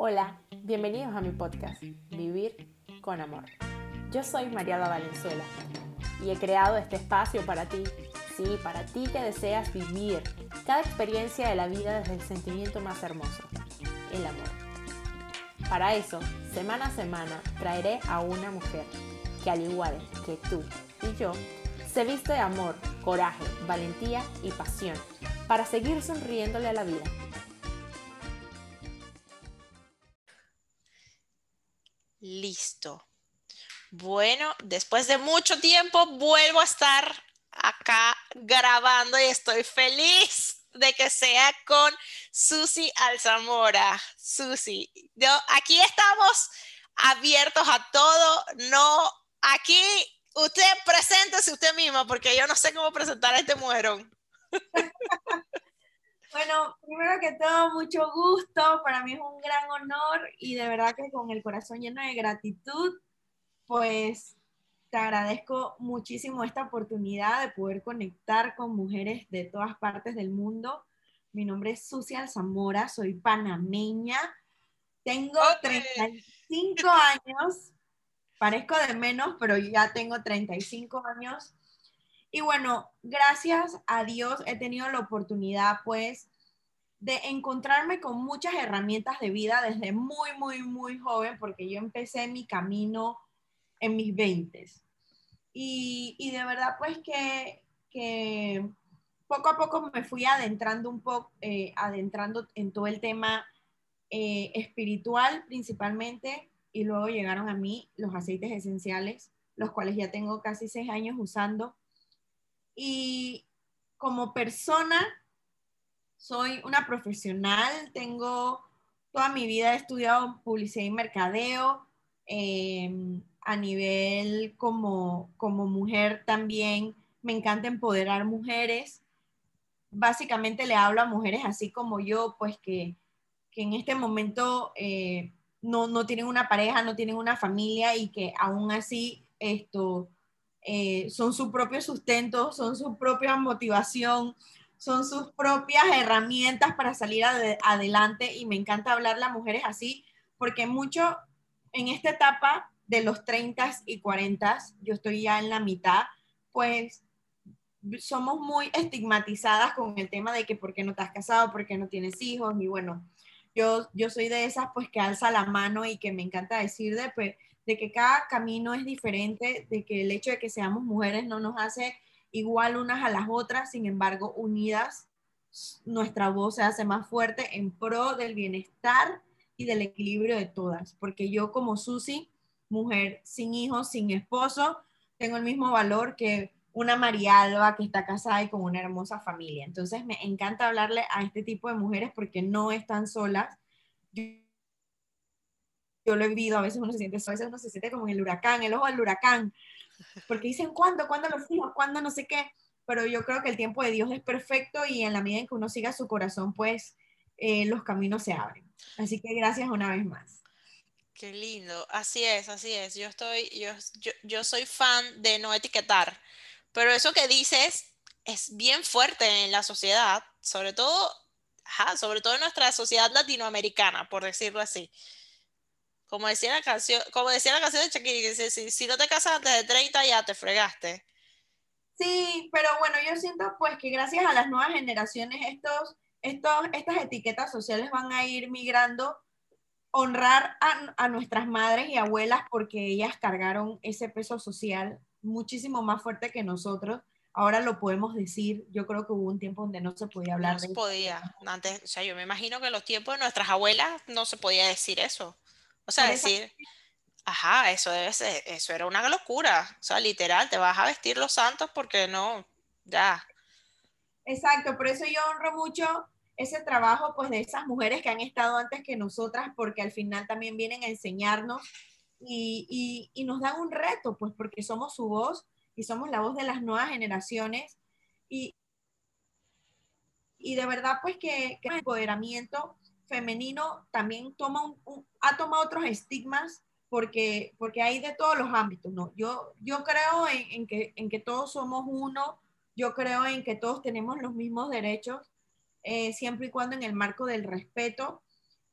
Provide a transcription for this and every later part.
Hola, bienvenidos a mi podcast, Vivir con Amor. Yo soy Mariada Valenzuela y he creado este espacio para ti, sí, para ti que deseas vivir cada experiencia de la vida desde el sentimiento más hermoso, el amor. Para eso, semana a semana, traeré a una mujer que al igual que tú y yo, se viste de amor, coraje, valentía y pasión para seguir sonriéndole a la vida. Bueno, después de mucho tiempo vuelvo a estar acá grabando y estoy feliz de que sea con Susi Alzamora. Susi, yo, aquí estamos abiertos a todo, no, aquí usted preséntese usted misma porque yo no sé cómo presentar a este. Bueno, primero que todo, mucho gusto. Para mí es un gran honor y de verdad que con el corazón lleno de gratitud, pues te agradezco muchísimo esta oportunidad de poder conectar con mujeres de todas partes del mundo. Mi nombre es Susi Alzamora, soy panameña, tengo 35 años, parezco de menos, pero ya tengo 35 años y bueno, gracias a Dios he tenido la oportunidad pues de encontrarme con muchas herramientas de vida desde muy, muy, muy joven, porque yo empecé mi camino en mis 20. Y, y de verdad pues que, que, poco a poco me fui adentrando un poco, eh, adentrando en todo el tema eh, espiritual principalmente, y luego llegaron a mí los aceites esenciales, los cuales ya tengo casi seis años usando y como persona soy una profesional, tengo toda mi vida he estudiado publicidad y mercadeo, em, a nivel como, como mujer también me encanta empoderar mujeres. Básicamente le hablo a mujeres así como yo, pues que, que en este momento eh, no, no, tienen una pareja, no tienen una familia y que aún así esto eh, son su propio sustento, son su propia motivación, son sus propias herramientas para salir adelante. Y me encanta hablarle a mujeres así porque mucho en esta etapa de los 30 y 40, yo estoy ya en la mitad, pues somos muy estigmatizadas con el tema de que por qué no has casado, por qué no tienes hijos, y bueno, yo, yo soy de esas pues que alza la mano y que me encanta decir de, pues, de que cada camino es diferente, de que el hecho de que seamos mujeres no nos hace igual unas a las otras, sin embargo, unidas, nuestra voz se hace más fuerte en pro del bienestar y del equilibrio de todas, porque yo como Susi, mujer sin hijos, sin esposo, tengo el mismo valor que una María Alba que está casada y con una hermosa familia. Entonces me encanta hablarle a este tipo de mujeres porque no están solas lo he vivido, a veces uno se siente, a veces uno se siente como en el huracán, el ojo del huracán, porque dicen, ¿cuándo? ¿Cuándo los hijos? ¿Cuándo no sé qué? Pero yo creo que el tiempo de Dios es perfecto y en la medida en que uno siga su corazón, pues eh, los caminos se abren. Así que gracias una vez más. Qué lindo, así es, así es. Yo estoy, yo, yo, yo soy fan de no etiquetar, pero eso que dices es bien fuerte en la sociedad, sobre todo, sobre todo en nuestra sociedad latinoamericana, por decirlo así. Como decía la canción, como decía la canción de Shakira, dice, si, no te casas antes de 30 ya te fregaste. Sí, pero bueno, yo siento pues que gracias a las nuevas generaciones estos, estos, estas etiquetas sociales van a ir migrando, honrar a, a nuestras madres y abuelas porque ellas cargaron ese peso social muchísimo más fuerte que nosotros. Ahora lo podemos decir, yo creo que hubo un tiempo donde no se podía hablar no se podía, antes, o sea, yo me imagino que en los tiempos de nuestras abuelas no se podía decir eso. O sea, decir, ajá, eso debe ser, eso era una locura. O sea, literal, te vas a vestir los santos porque no, ya. Exacto, por eso yo honro mucho ese trabajo pues de esas mujeres que han estado antes que nosotras, porque al final también vienen a enseñarnos y, y, nos dan un reto, pues porque somos su voz y somos la voz de las nuevas generaciones. Y, y de verdad pues que, que el empoderamiento femenino también toma un, ha tomado otros estigmas porque, porque hay de todos los ámbitos, ¿no? Yo, yo creo en, que, en que todos somos uno, yo creo en que todos tenemos los mismos derechos, eh, siempre y cuando en el marco del respeto.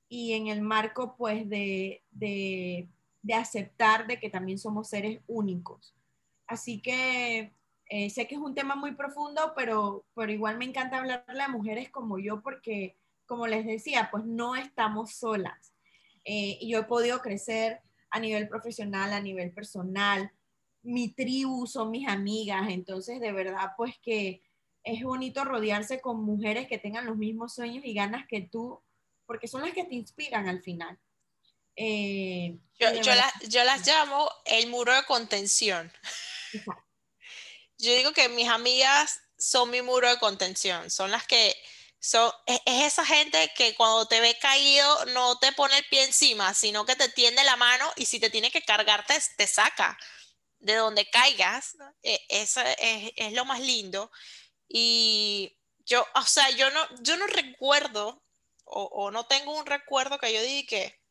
y en el marco pues de, aceptar de que también somos seres únicos. Así que eh, sé que es un tema muy profundo, pero, pero igual me encanta hablarle a mujeres como yo porque, como les decía, pues no estamos solas. Eh, y yo he podido crecer a nivel profesional, a nivel personal. Mi tribu son mis amigas, entonces de verdad pues que es bonito rodearse con mujeres que tengan los mismos sueños y ganas que tú, porque son las que te inspiran al final. Eh, yo, yo, las llamo el muro de contención. Yo digo que mis amigas son mi muro de contención, son las que son, es, esa gente que cuando te ve caído no te pone el pie encima, sino que te tiende la mano y si te tiene que cargar te, saca de donde caigas. E, eso es, es, lo más lindo. Y yo, o sea, yo no, yo no recuerdo o, no tengo un recuerdo que yo diga que,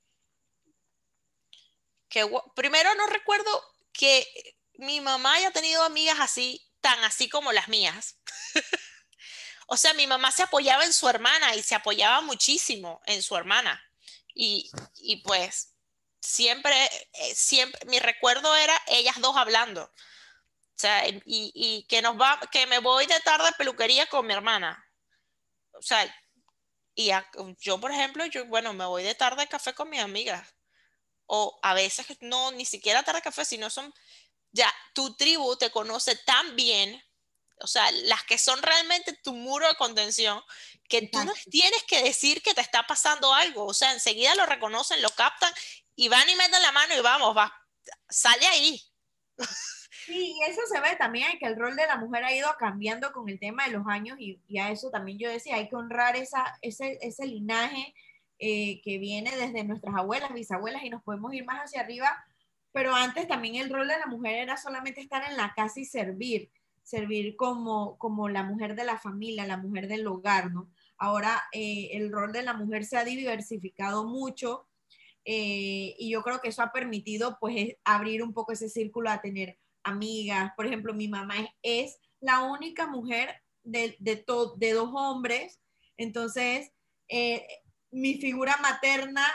que, primero no recuerdo que mi mamá haya tenido amigas así, tan así como las mías. O sea, mi mamá se apoyaba en su hermana y se apoyaba muchísimo en su hermana. Y, pues siempre, eh, siempre, mi recuerdo era ellas dos hablando. O sea, y, que nos va, que me voy de tarde a peluquería con mi hermana. O sea, y yo, por ejemplo, yo, bueno, me voy de tarde a café con mis amigas. O a veces no, ni siquiera tarde a café, sino son, ya, tu tribu te conoce tan bien o sea, las que son realmente tu muro de contención, que tú no tienes que decir que te está pasando algo, o sea, enseguida lo reconocen, lo captan y van y meten la mano y vamos, va, sale ahí. Sí, eso se ve también, que el rol de la mujer ha ido cambiando con el tema de los años y, a eso también yo decía, hay que honrar esa, ese, ese linaje eh, que viene desde nuestras abuelas, bisabuelas y nos podemos ir más hacia arriba, pero antes también el rol de la mujer era solamente estar en la casa y servir servir como, como la mujer de la familia, la mujer del hogar, ¿no? Ahora eh, el rol de la mujer se ha diversificado mucho eh, y yo creo que eso ha permitido pues abrir un poco ese círculo a tener amigas. Por ejemplo, mi mamá es, la única mujer de, de, de dos hombres, entonces eh, mi figura materna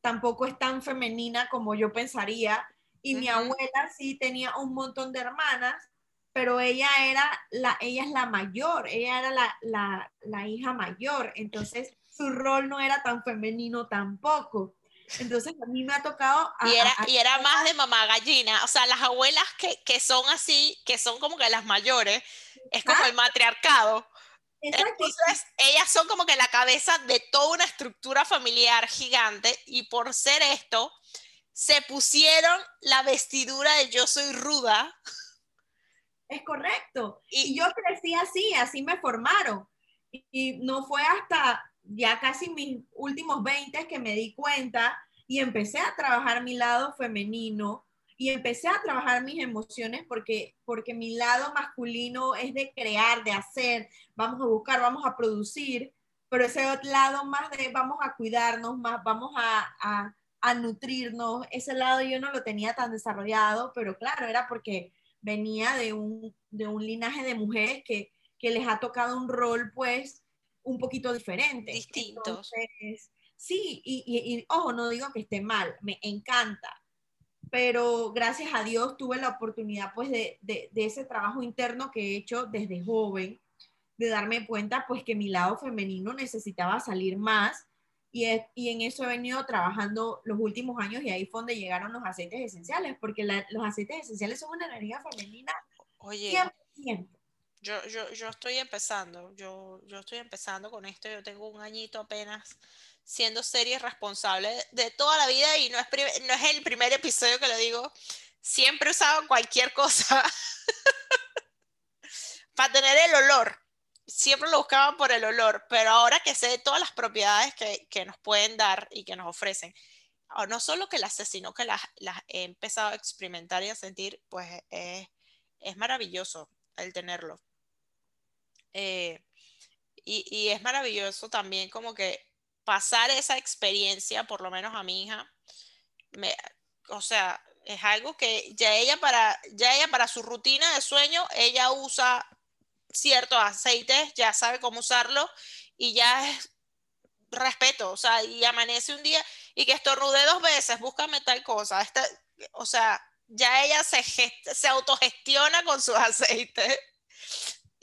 tampoco es tan femenina como yo pensaría. Y mi abuela sí tenía un montón de hermanas pero ella era la, ella es la mayor, ella era la, la, la, hija mayor, entonces su rol no era tan femenino tampoco. Entonces a mí me ha tocado... y, era, y era más de mamá gallina, o sea, las abuelas que, que son así, que son como que las mayores, es como el matriarcado. Entonces, ellas son como que la cabeza de toda una estructura familiar gigante y por ser esto, se pusieron la vestidura de yo soy ruda es correcto. Y, yo crecí así, así me formaron. Y, no fue hasta ya casi mis últimos 20 que me di cuenta y empecé a trabajar mi lado femenino y empecé a trabajar mis emociones porque, porque mi lado masculino es de crear, de hacer, vamos a buscar, vamos a producir, pero ese lado más de vamos a cuidarnos, más vamos a, a, a nutrirnos, ese lado yo no lo tenía tan desarrollado, pero claro, era porque venía de un, de un linaje de mujeres que, que, les ha tocado un rol, pues, un poquito diferente. Distintos. sí, y, y, ojo, no digo que esté mal, me encanta, pero gracias a Dios tuve la oportunidad, pues, de, de, de ese trabajo interno que he hecho desde joven, de darme cuenta, pues, que mi lado femenino necesitaba salir más y, y, en eso he venido trabajando los últimos años y ahí fue donde llegaron los aceites esenciales, porque los aceites esenciales son una energía femenina. Oye, Yo, yo, yo estoy empezando, yo, yo estoy empezando con esto, yo tengo un añito apenas siendo serie responsable de toda la vida y no es, no es el primer episodio que lo digo, siempre he usado cualquier cosa para tener el olor siempre lo buscaban por el olor, pero ahora que sé todas las propiedades que, que nos pueden dar y que nos ofrecen, no solo que las sé, sino que las, las, he empezado a experimentar y a sentir, pues es, es maravilloso el tenerlo. Eh, y, y, es maravilloso también como que pasar esa experiencia, por lo menos a mi hija, me, o sea, es algo que ya ella para, ya ella para su rutina de sueño, ella usa ciertos aceites, ya sabe cómo usarlo y ya es respeto, o sea, y amanece un día y que estornude dos veces, búscame tal cosa. Esta, o sea, ya ella se, se autogestiona con sus aceites.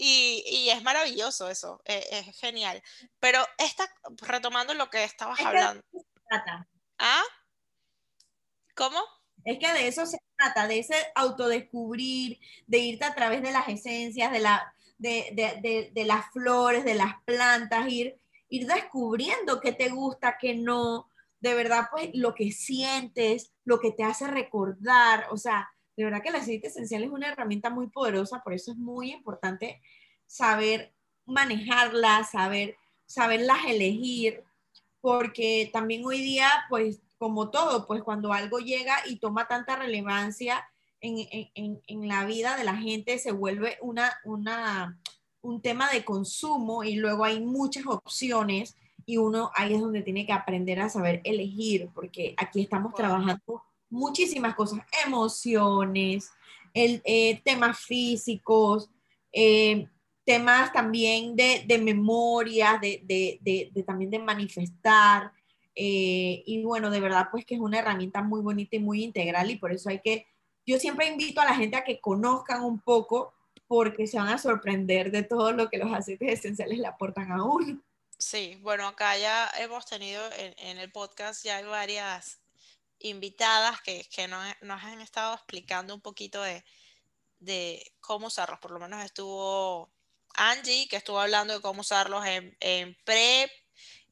Y, y, es maravilloso eso, es, es, genial. Pero esta, retomando lo que estabas hablando. ¿Ah? ¿Cómo? Es que de eso se trata, de ese autodescubrir, de irte a través de las esencias, de, la, de, de, de las flores, de las plantas, ir, ir descubriendo qué te gusta, qué no, de verdad, pues lo que sientes, lo que te hace recordar, o sea, de verdad que el aceite esencial es una herramienta muy poderosa, por eso es muy importante saber manejarla, saber, saberlas elegir, porque también hoy día, pues como todo, pues cuando algo llega y toma tanta relevancia en, en, en la vida de la gente, se vuelve una, una, un tema de consumo y luego hay muchas opciones y uno ahí es donde tiene que aprender a saber elegir, porque aquí estamos trabajando muchísimas cosas, emociones, el, eh, temas físicos, eh, temas también de, de memorias, de, de, de, también de manifestar. Eh, y bueno, de verdad, pues que es una herramienta muy bonita y muy integral y por eso hay que, yo siempre invito a la gente a que conozcan un poco porque se van a sorprender de todo lo que los aceites esenciales le aportan a uno. Sí, bueno, acá ya hemos tenido en, el podcast ya hay varias invitadas que, que nos, han estado explicando un poquito de, de, cómo usarlos. Por lo menos estuvo Angie, que estuvo hablando de cómo usarlos en, en pre,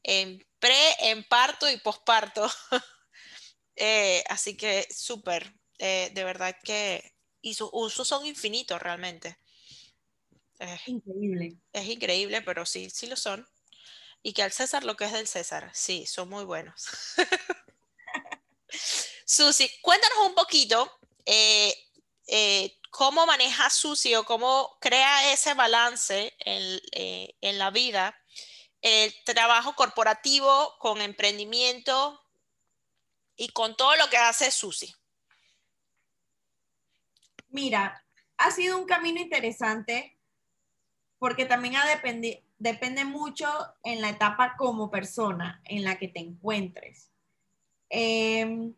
en pre, en parto y posparto. eh, así que súper, eh, de verdad que, y sus usos son infinitos realmente. Es increíble. Es increíble, pero sí, sí lo son. Y que al César lo que es del César, sí, son muy buenos. Susi, cuéntanos un poquito eh, eh, cómo maneja Susi o cómo crea ese balance en, eh, en la vida, el trabajo corporativo con emprendimiento y con todo lo que hace Susi. Mira, ha sido un camino interesante porque también depende mucho en la etapa como persona en la que te encuentres. Em,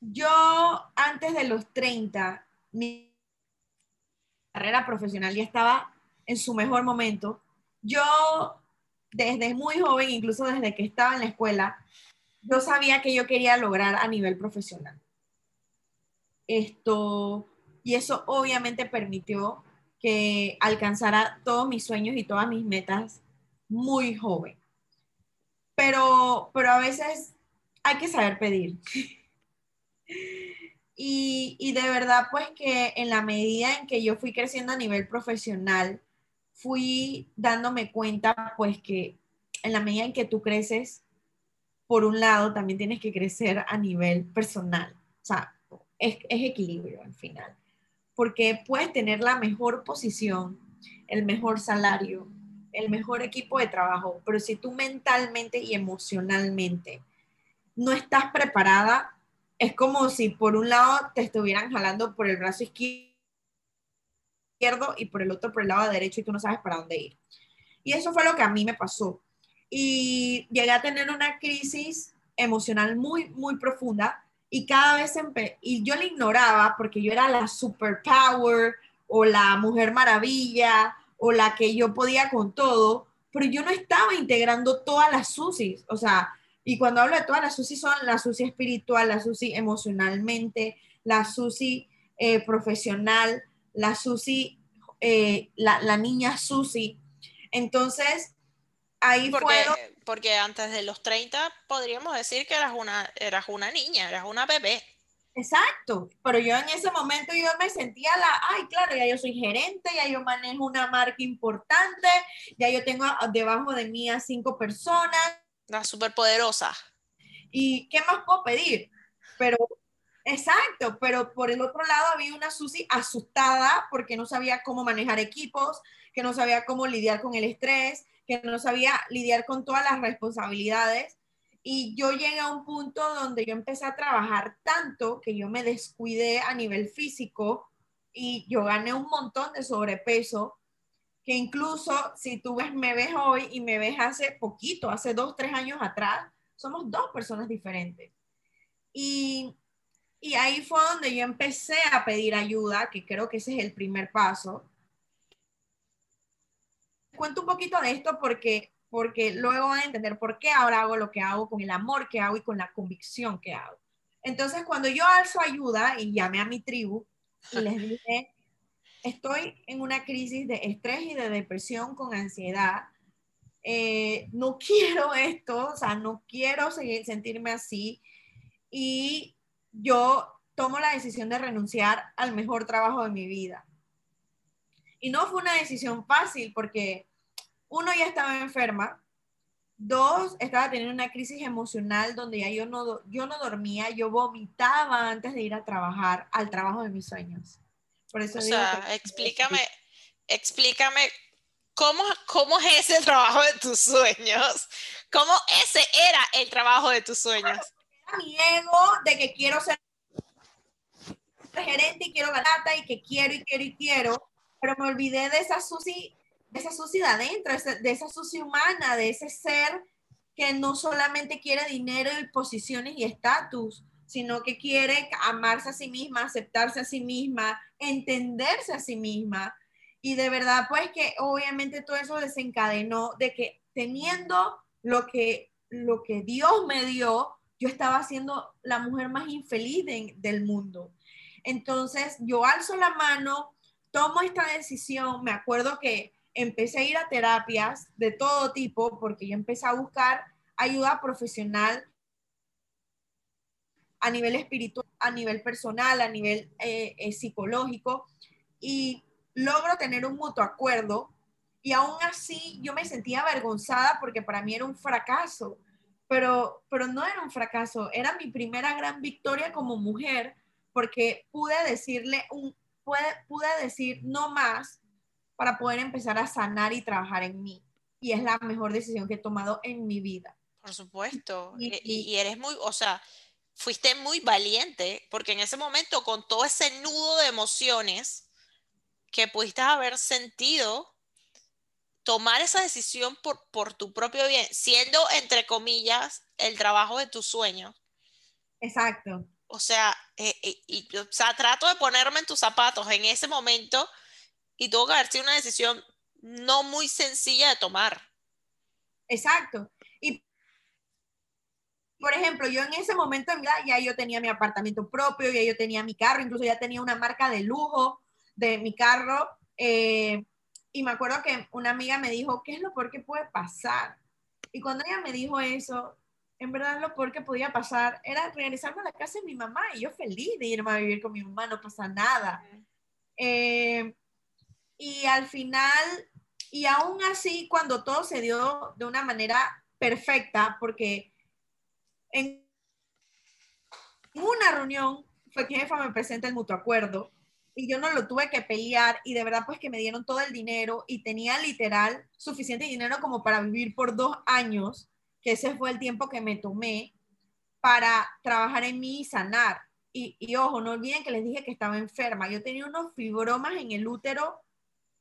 yo antes de los 30, mi carrera profesional ya estaba en su mejor momento. Yo desde muy joven, incluso desde que estaba en la escuela, yo sabía que yo quería lograr a nivel profesional. Esto, y eso obviamente permitió que alcanzara todos mis sueños y todas mis metas muy joven. Pero, pero a veces hay que saber pedir. y, y de verdad, pues que en la medida en que yo fui creciendo a nivel profesional, fui dándome cuenta, pues que en la medida en que tú creces, por un lado, también tienes que crecer a nivel personal. O sea, es, es equilibrio al final porque puedes tener la mejor posición, el mejor salario, el mejor equipo de trabajo, pero si tú mentalmente y emocionalmente no estás preparada, es como si por un lado te estuvieran jalando por el brazo izquierdo y por el otro por el lado derecho y tú no sabes para dónde ir. Y eso fue lo que a mí me pasó. Y llegué a tener una crisis emocional muy, muy profunda y cada vez y yo la ignoraba porque yo era la superpower o la mujer maravilla o la que yo podía con todo, pero yo no estaba integrando todas las SUSIs, o sea, y cuando hablo de todas las SUSI son la SUSI espiritual, la SUSI emocionalmente, la SUSI eh, profesional, la SUSI, eh, la, la, niña SUSI. Entonces, ahí fue porque antes de los 30 podríamos decir que eras una, eras una niña, eras una bebé. Exacto, pero yo en ese momento yo me sentía la, ay, claro, ya yo soy gerente, ya yo manejo una marca importante, ya yo tengo debajo de mí a cinco personas. La superpoderosa. ¿Y qué más puedo pedir? Pero, exacto, pero por el otro lado había una Susi asustada porque no sabía cómo manejar equipos, que no sabía cómo lidiar con el estrés, que no sabía lidiar con todas las responsabilidades. Y yo llegué a un punto donde yo empecé a trabajar tanto que yo me descuidé a nivel físico y yo gané un montón de sobrepeso. que incluso si tú ves, me ves hoy y me ves hace poquito, hace dos, tres años atrás, somos dos personas diferentes. Y, y ahí fue donde yo empecé a pedir ayuda, que creo que ese es el primer paso. Cuento un poquito de esto porque, porque luego van a entender por qué ahora hago lo que hago, con el amor que hago y con la convicción que hago. Entonces, cuando yo alzo ayuda y llamé a mi tribu y les dije, estoy en una crisis de estrés y de depresión con ansiedad. Eh, no quiero esto, o sea, no quiero seguir, sentirme así. Y yo tomo la decisión de renunciar al mejor trabajo de mi vida. Y no fue una decisión fácil porque uno ya estaba enferma, dos, estaba teniendo una crisis emocional donde ya yo no, yo no dormía, yo vomitaba antes de ir a trabajar al trabajo de mis sueños o sea, explícame, explícame cómo, cómo es ese trabajo de tus sueños. ¿Cómo ese era el trabajo de tus sueños? Era mi ego de que quiero ser gerente y quiero ganar y que quiero y quiero y quiero, pero me olvidé de esa suci, de esa suciedad adentro, de esa sucia humana, de ese ser que no solamente quiere dinero y posiciones y estatus, sino que quiere amarse a sí misma, aceptarse a sí misma, entenderse a sí misma. Y de verdad, pues que obviamente todo eso desencadenó de que teniendo lo que, lo que Dios me dio, yo estaba siendo la mujer más infeliz del mundo. Entonces, yo alzo la mano, tomo esta decisión, me acuerdo que empecé a ir a terapias de todo tipo porque yo empecé a buscar ayuda profesional a nivel espiritual, a nivel personal, a nivel eh, eh, psicológico, y logro tener un mutuo acuerdo. Y aún así yo me sentía avergonzada porque para mí era un fracaso, pero, pero no era un fracaso, era mi primera gran victoria como mujer porque pude decirle un, pude, pude decir no más para poder empezar a sanar y trabajar en mí. Y es la mejor decisión que he tomado en mi vida. Por supuesto. y, y, eres muy, o sea, fuiste muy valiente, porque en ese momento, con todo ese nudo de emociones que pudiste haber sentido, tomar esa decisión por, por tu propio bien, siendo, entre comillas, el trabajo de tus sueños. Exacto. O sea, eh, eh, y, o sea, trato de ponerme en tus zapatos en ese momento y tuvo que haber sido una decisión no muy sencilla de tomar. Exacto por ejemplo, yo en ese momento en vida ya yo tenía mi apartamento propio, ya yo tenía mi carro, incluso ya tenía una marca de lujo de mi carro. Eh, y me acuerdo que una amiga me dijo, ¿qué es lo peor que puede pasar? Y cuando ella me dijo eso, en verdad lo peor que podía pasar era regresarme a la casa de mi mamá y yo feliz de irme a vivir con mi mamá, no pasa nada. Eh, y al final, y aún así, cuando todo se dio de una manera perfecta, porque en una reunión fue que jefa me presenta el mutuo acuerdo y yo no lo tuve que pelear y de verdad pues que me dieron todo el dinero y tenía literal suficiente dinero como para vivir por dos años, que ese fue el tiempo que me tomé para trabajar en mí y sanar. Y, y ojo, no olviden que les dije que estaba enferma. Yo tenía unos fibromas en el útero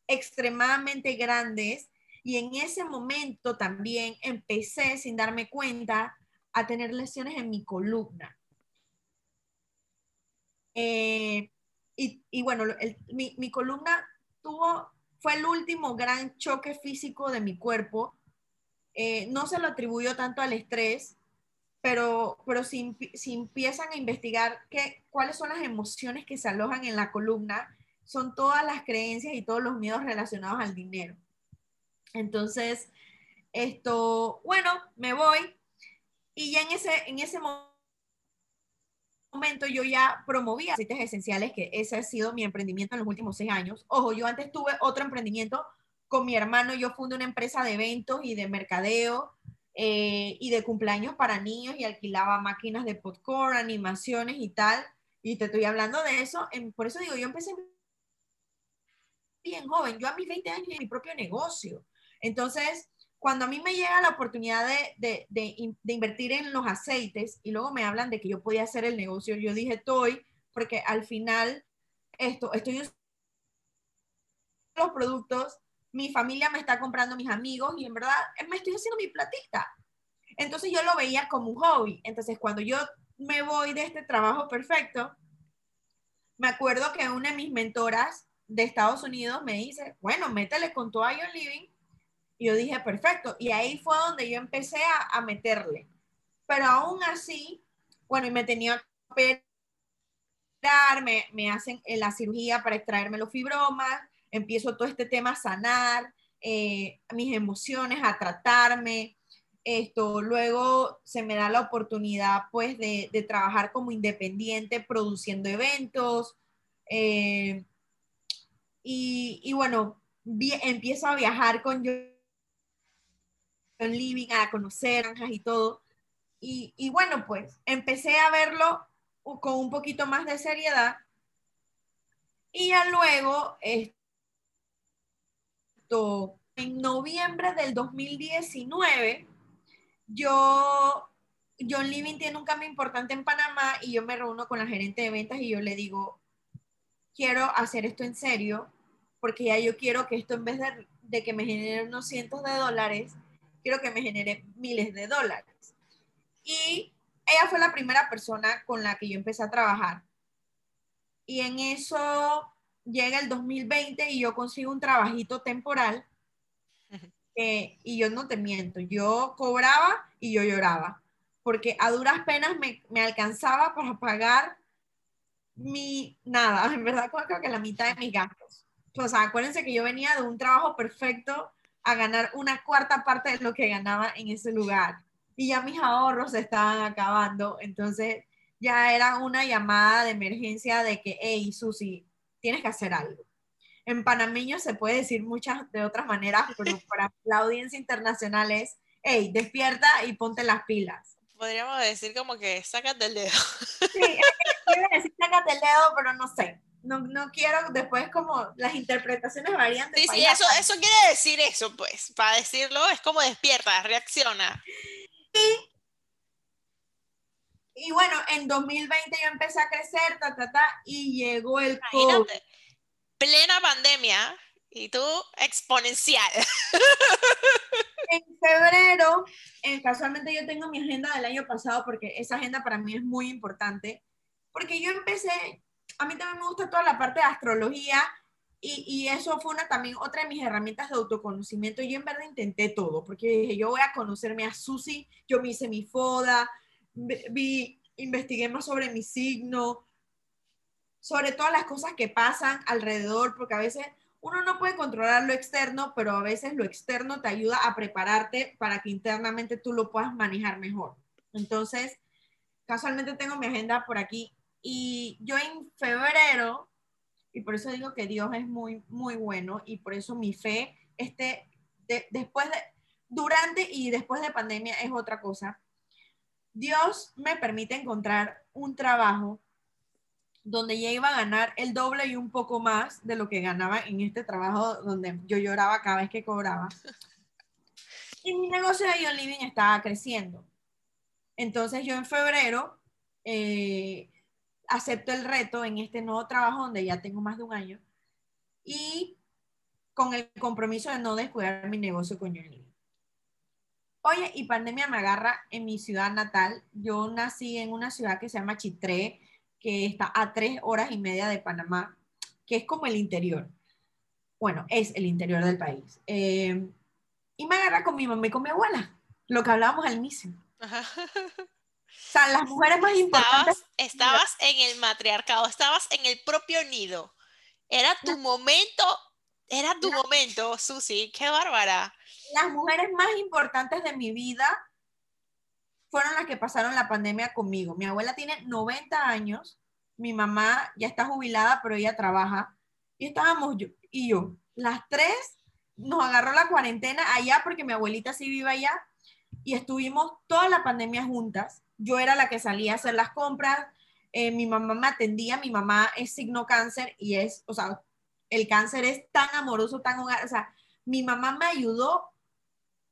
extremadamente grandes y en ese momento también empecé sin darme cuenta a tener lesiones en mi columna. Eh, y, bueno, mi, columna tuvo, fue el último gran choque físico de mi cuerpo. Eh, no se lo atribuyó tanto al estrés, pero, pero si, si empiezan a investigar qué, cuáles son las emociones que se alojan en la columna, son todas las creencias y todos los miedos relacionados al dinero. Entonces, esto, bueno, me voy, y ya en ese, en ese momento yo ya promovía aceites esenciales, que ese ha sido mi emprendimiento en los últimos seis años. Ojo, yo antes tuve otro emprendimiento con mi hermano, yo fundé una empresa de eventos y de mercadeo eh, y de cumpleaños para niños y alquilaba máquinas de popcorn, animaciones y tal. Y te estoy hablando de eso, por eso digo, yo empecé bien joven, yo a mis 20 años en mi propio negocio. Entonces, cuando a mí me llega la oportunidad de, invertir en los aceites y luego me hablan de que yo podía hacer el negocio, yo dije, estoy, porque al final esto, estoy los productos mi familia me está comprando mis amigos y en verdad eh, me estoy haciendo mi platita. Entonces yo lo veía como un hobby. Entonces cuando yo me voy de este trabajo perfecto, me acuerdo que una de mis mentoras de Estados Unidos me dice, bueno, métele con tu Ion Living. Y yo dije, perfecto. Y ahí fue donde yo empecé a, a meterle. Pero aún así, bueno, y me tenía que operar, me, me hacen la cirugía para extraerme los fibromas, empiezo todo este tema a sanar eh, mis emociones, a tratarme. Esto, luego se me da la oportunidad pues de, trabajar como independiente produciendo eventos. Eh, y, y, bueno, empiezo a viajar con John Living, a conocer granjas y todo. Y, y bueno, pues empecé a verlo con un poquito más de seriedad. Y ya luego, esto, en noviembre del 2019, yo, John Living tiene un cambio importante en Panamá y yo me reúno con la gerente de ventas y yo le digo, quiero hacer esto en serio, porque ya yo quiero que esto en vez de, de que me genere unos cientos de dólares, quiero que me genere miles de dólares. Y ella fue la primera persona con la que yo empecé a trabajar. Y en eso llega el 2020 y yo consigo un trabajito temporal. Eh, y yo no te miento, yo cobraba y yo lloraba, porque a duras penas me, me alcanzaba para pagar mi nada, en verdad creo que la mitad de mis gastos. O sea, acuérdense que yo venía de un trabajo perfecto a ganar una cuarta parte de lo que ganaba en ese lugar. Y ya mis ahorros se estaban acabando, entonces ya era una llamada de emergencia de que, hey, Susi, tienes que hacer algo. En panameño se puede decir muchas de otras maneras, pero para la audiencia internacional es, hey, despierta y ponte las pilas. Podríamos decir como que sácate el dedo. Sí, quiero decir sácate el dedo, pero no sé. No, no quiero después como las interpretaciones varían. sí, sí, eso, eso quiere decir eso, pues. Para decirlo es como despierta, reacciona. Y y bueno, en 2020 yo empecé a crecer, ta, ta, ta, y llegó el COVID. Plena pandemia y tú exponencial. En febrero, eh, casualmente yo tengo mi agenda del año pasado porque esa agenda para mí es muy importante, porque yo empecé, a mí también me gusta toda la parte de astrología y, y, eso fue una también otra de mis herramientas de autoconocimiento. Yo en verdad intenté todo, porque dije, yo voy a conocerme a Susi, yo me hice mi foda, vi, investigué más sobre mi signo, sobre todas las cosas que pasan alrededor, porque a veces uno no puede controlar lo externo, pero a veces lo externo te ayuda a prepararte para que internamente tú lo puedas manejar mejor. Entonces, casualmente tengo mi agenda por aquí y yo en febrero, y por eso digo que Dios es muy, muy bueno y por eso mi fe, este, después de, durante y después de pandemia es otra cosa. Dios me permite encontrar un trabajo donde ya iba a ganar el doble y un poco más de lo que ganaba en este trabajo donde yo lloraba cada vez que cobraba. Y mi negocio de Ion Living estaba creciendo. Entonces yo en febrero eh, acepto el reto en este nuevo trabajo donde ya tengo más de un año y con el compromiso de no descuidar mi negocio con Ion Living. Oye, y pandemia me agarra en mi ciudad natal. Yo nací en una ciudad que se llama Chitré, que está a tres horas y media de Panamá, que es como el interior. Bueno, es el interior del país. Eh, y me agarra con mi mamá y con mi abuela, lo que hablábamos al inicio. O sea, las mujeres más importantes. Estabas, estabas en el matriarcado, estabas en el propio nido. Era tu momento, era tu momento, Susi, qué bárbara las mujeres más importantes de mi vida fueron las que pasaron la pandemia conmigo. Mi abuela tiene 90 años, mi mamá ya está jubilada, pero ella trabaja. Y estábamos yo y yo, las tres, nos agarró la cuarentena allá porque mi abuelita sí vive allá y estuvimos toda la pandemia juntas. Yo era la que salía a hacer las compras, eh, mi mamá me atendía, mi mamá es signo cáncer y es, o sea, el cáncer es tan amoroso, tan hogar, o sea, mi mamá me ayudó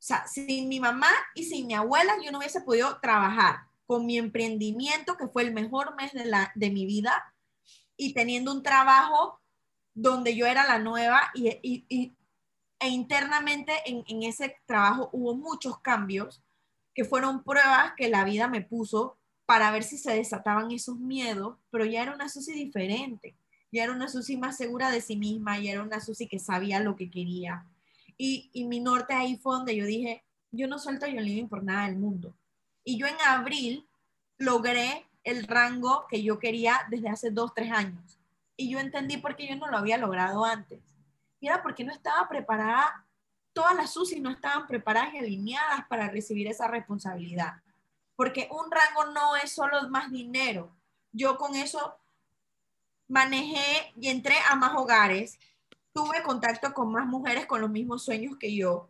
o sea, sin mi mamá y sin mi abuela, yo no hubiese podido trabajar con mi emprendimiento, que fue el mejor mes de, la, de mi vida, y teniendo un trabajo donde yo era la nueva y, y, e internamente en, en ese trabajo hubo muchos cambios que fueron pruebas que la vida me puso para ver si se desataban esos miedos, pero ya era una Susi diferente, ya era una Susi más segura de sí misma, ya era una Susi que sabía lo que quería. Y, y mi norte ahí fue donde yo dije, yo no suelto a Living por nada del mundo. Y yo en abril logré el rango que yo quería desde hace dos, tres años. Y yo entendí por qué yo no lo había logrado antes. Y era porque no estaba preparada, todas las SUSI no estaban preparadas y alineadas para recibir esa responsabilidad. Porque un rango no es solo más dinero. Yo con eso manejé y entré a más hogares, tuve contacto con más mujeres con los mismos sueños que yo,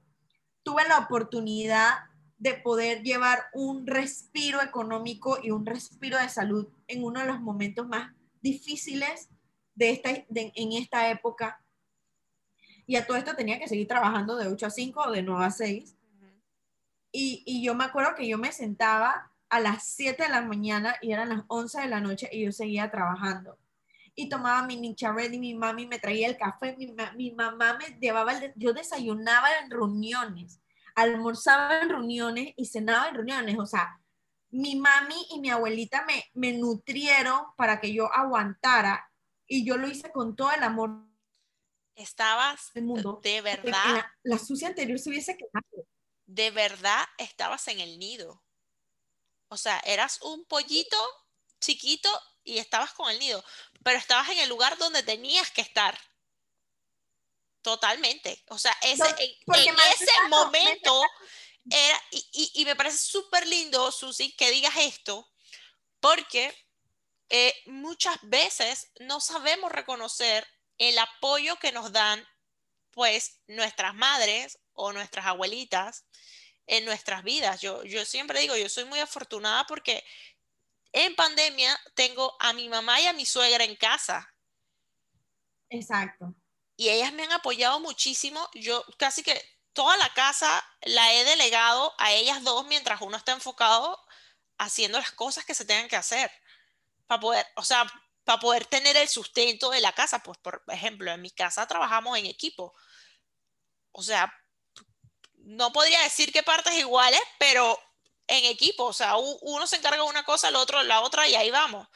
tuve la oportunidad de poder llevar un respiro económico y un respiro de salud en uno de los momentos más difíciles de esta, en esta época. Y a todo esto tenía que seguir trabajando de 8 a 5 o de 9 a 6. y, y yo me acuerdo que yo me sentaba a las 7 de la mañana y eran las 11 de la noche y yo seguía trabajando. Y tomaba mi nicha ready, mi mami me traía el café, mi, mi mamá me llevaba, el, yo desayunaba en reuniones almorzaba en reuniones y cenaba en reuniones. O sea, mi mami y mi abuelita me, me nutrieron para que yo aguantara y yo lo hice con todo el amor. Estabas del mundo. De verdad. La, sucia anterior se hubiese quedado. De verdad estabas en el nido. O sea, eras un pollito chiquito y estabas con el nido, pero estabas en el lugar donde tenías que estar. Totalmente. O sea, ese, en, ese momento era, y, y, me parece súper lindo, Susi, que digas esto, porque eh, muchas veces no sabemos reconocer el apoyo que nos dan, pues, nuestras madres o nuestras abuelitas en nuestras vidas. Yo, yo siempre digo, yo soy muy afortunada porque en pandemia tengo a mi mamá y a mi suegra en casa. Exacto y ellas me han apoyado muchísimo. Yo casi que toda la casa la he delegado a ellas dos mientras uno está enfocado haciendo las cosas que se tengan que hacer para poder, o sea, para poder tener el sustento de la casa. Pues, por ejemplo, en mi casa trabajamos en equipo. O sea, no podría decir que partes iguales, pero en equipo. O sea, uno se encarga de una cosa, el otro la otra y ahí vamos.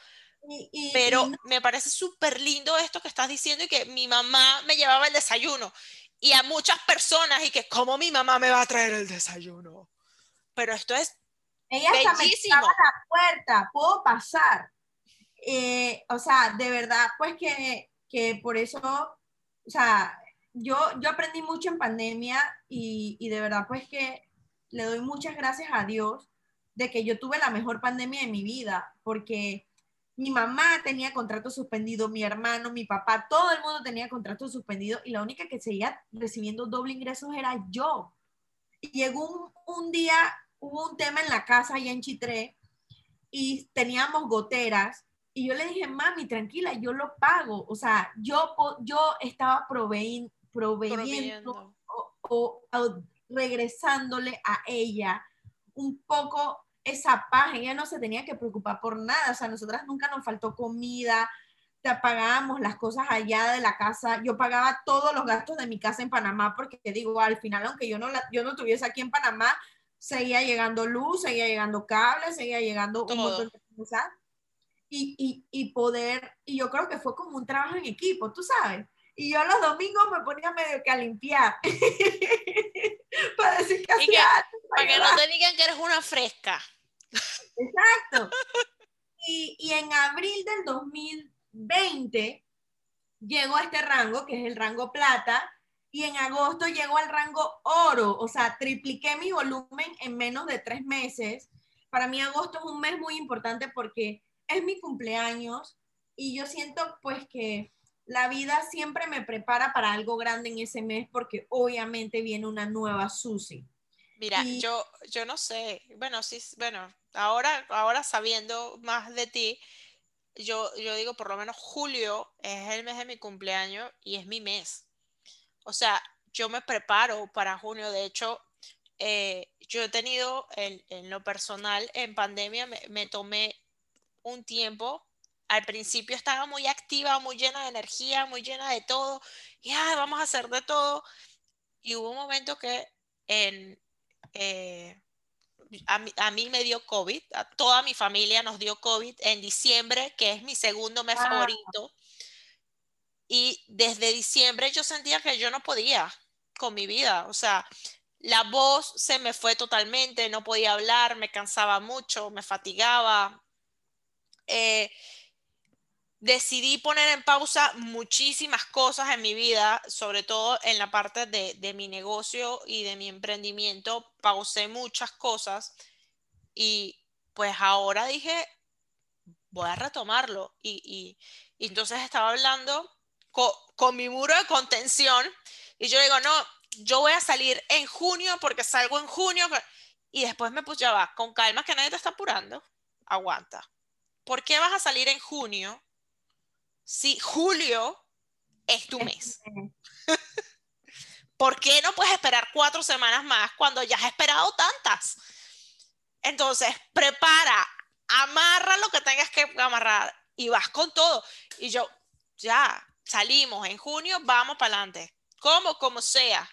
Pero me parece súper lindo esto que estás diciendo y que mi mamá me llevaba el desayuno. Y a muchas personas y que, ¿cómo mi mamá me va a traer el desayuno? Pero esto es Ella bellísimo. a la puerta, puedo pasar. Eh, o sea, de verdad, pues que, que por eso, o sea, yo, yo aprendí mucho en pandemia y, y de verdad, pues que le doy muchas gracias a Dios de que yo tuve la mejor pandemia de mi vida, porque mi mamá tenía contrato suspendido, mi hermano, mi papá, todo el mundo tenía contrato suspendido y la única que seguía recibiendo doble ingresos era yo. Y llegó un, día, hubo un tema en la casa allá en Chitré y teníamos goteras y yo le dije, mami, tranquila, yo lo pago. O sea, yo, yo estaba proveyendo, o regresándole a ella un poco esa paz, ella no se tenía que preocupar por nada, o sea, nosotras nunca nos faltó comida, te pagábamos las cosas allá de la casa, yo pagaba todos los gastos de mi casa en Panamá, porque digo, al final, aunque yo no, la, yo no estuviese aquí en Panamá, seguía llegando luz, seguía llegando cables, seguía llegando un montón de cosas. Y, y, y, poder, y yo creo que fue como un trabajo en equipo, tú sabes. Y yo los domingos me ponía medio que a limpiar. para decir que. Para que no te digan que eres una fresca. Exacto. Y, y, en abril del 2020 llegó a este rango, que es el rango plata, y en agosto llegó al rango oro, o sea, tripliqué mi volumen en menos de tres meses. Para mí agosto es un mes muy importante porque es mi cumpleaños y yo siento pues que la vida siempre me prepara para algo grande en ese mes porque obviamente viene una nueva Susi. Mira, yo, yo no sé, bueno, sí, bueno, ahora, ahora sabiendo más de ti, yo, yo digo por lo menos julio es el mes de mi cumpleaños y es mi mes. O sea, yo me preparo para junio. De hecho, eh, yo he tenido en, en, lo personal, en pandemia, me, me tomé un tiempo. Al principio estaba muy activa, muy llena de energía, muy llena de todo. Y vamos a hacer de todo. y hubo un momento que en, eh, a, mí, a, mí, me dio COVID, a toda mi familia nos dio COVID en diciembre, que es mi segundo mes ah. favorito. Y desde diciembre yo sentía que yo no podía con mi vida, o sea, la voz se me fue totalmente, no podía hablar, me cansaba mucho, me fatigaba. Eh, decidí poner en pausa muchísimas cosas en mi vida, sobre todo en la parte de, mi negocio y de mi emprendimiento. Pausé muchas cosas y pues ahora dije, voy a retomarlo. Y, entonces estaba hablando con, con, mi muro de contención y yo digo, no, yo voy a salir en junio porque salgo en junio. Y después me puse, ya va, con calma que nadie te está apurando. Aguanta. ¿Por qué vas a salir en junio si julio es tu mes? ¿Por qué no puedes esperar cuatro semanas más cuando ya has esperado tantas? Entonces, prepara, amarra lo que tengas que amarrar y vas con todo. Y yo, ya, salimos en junio, vamos para adelante. Como, como sea.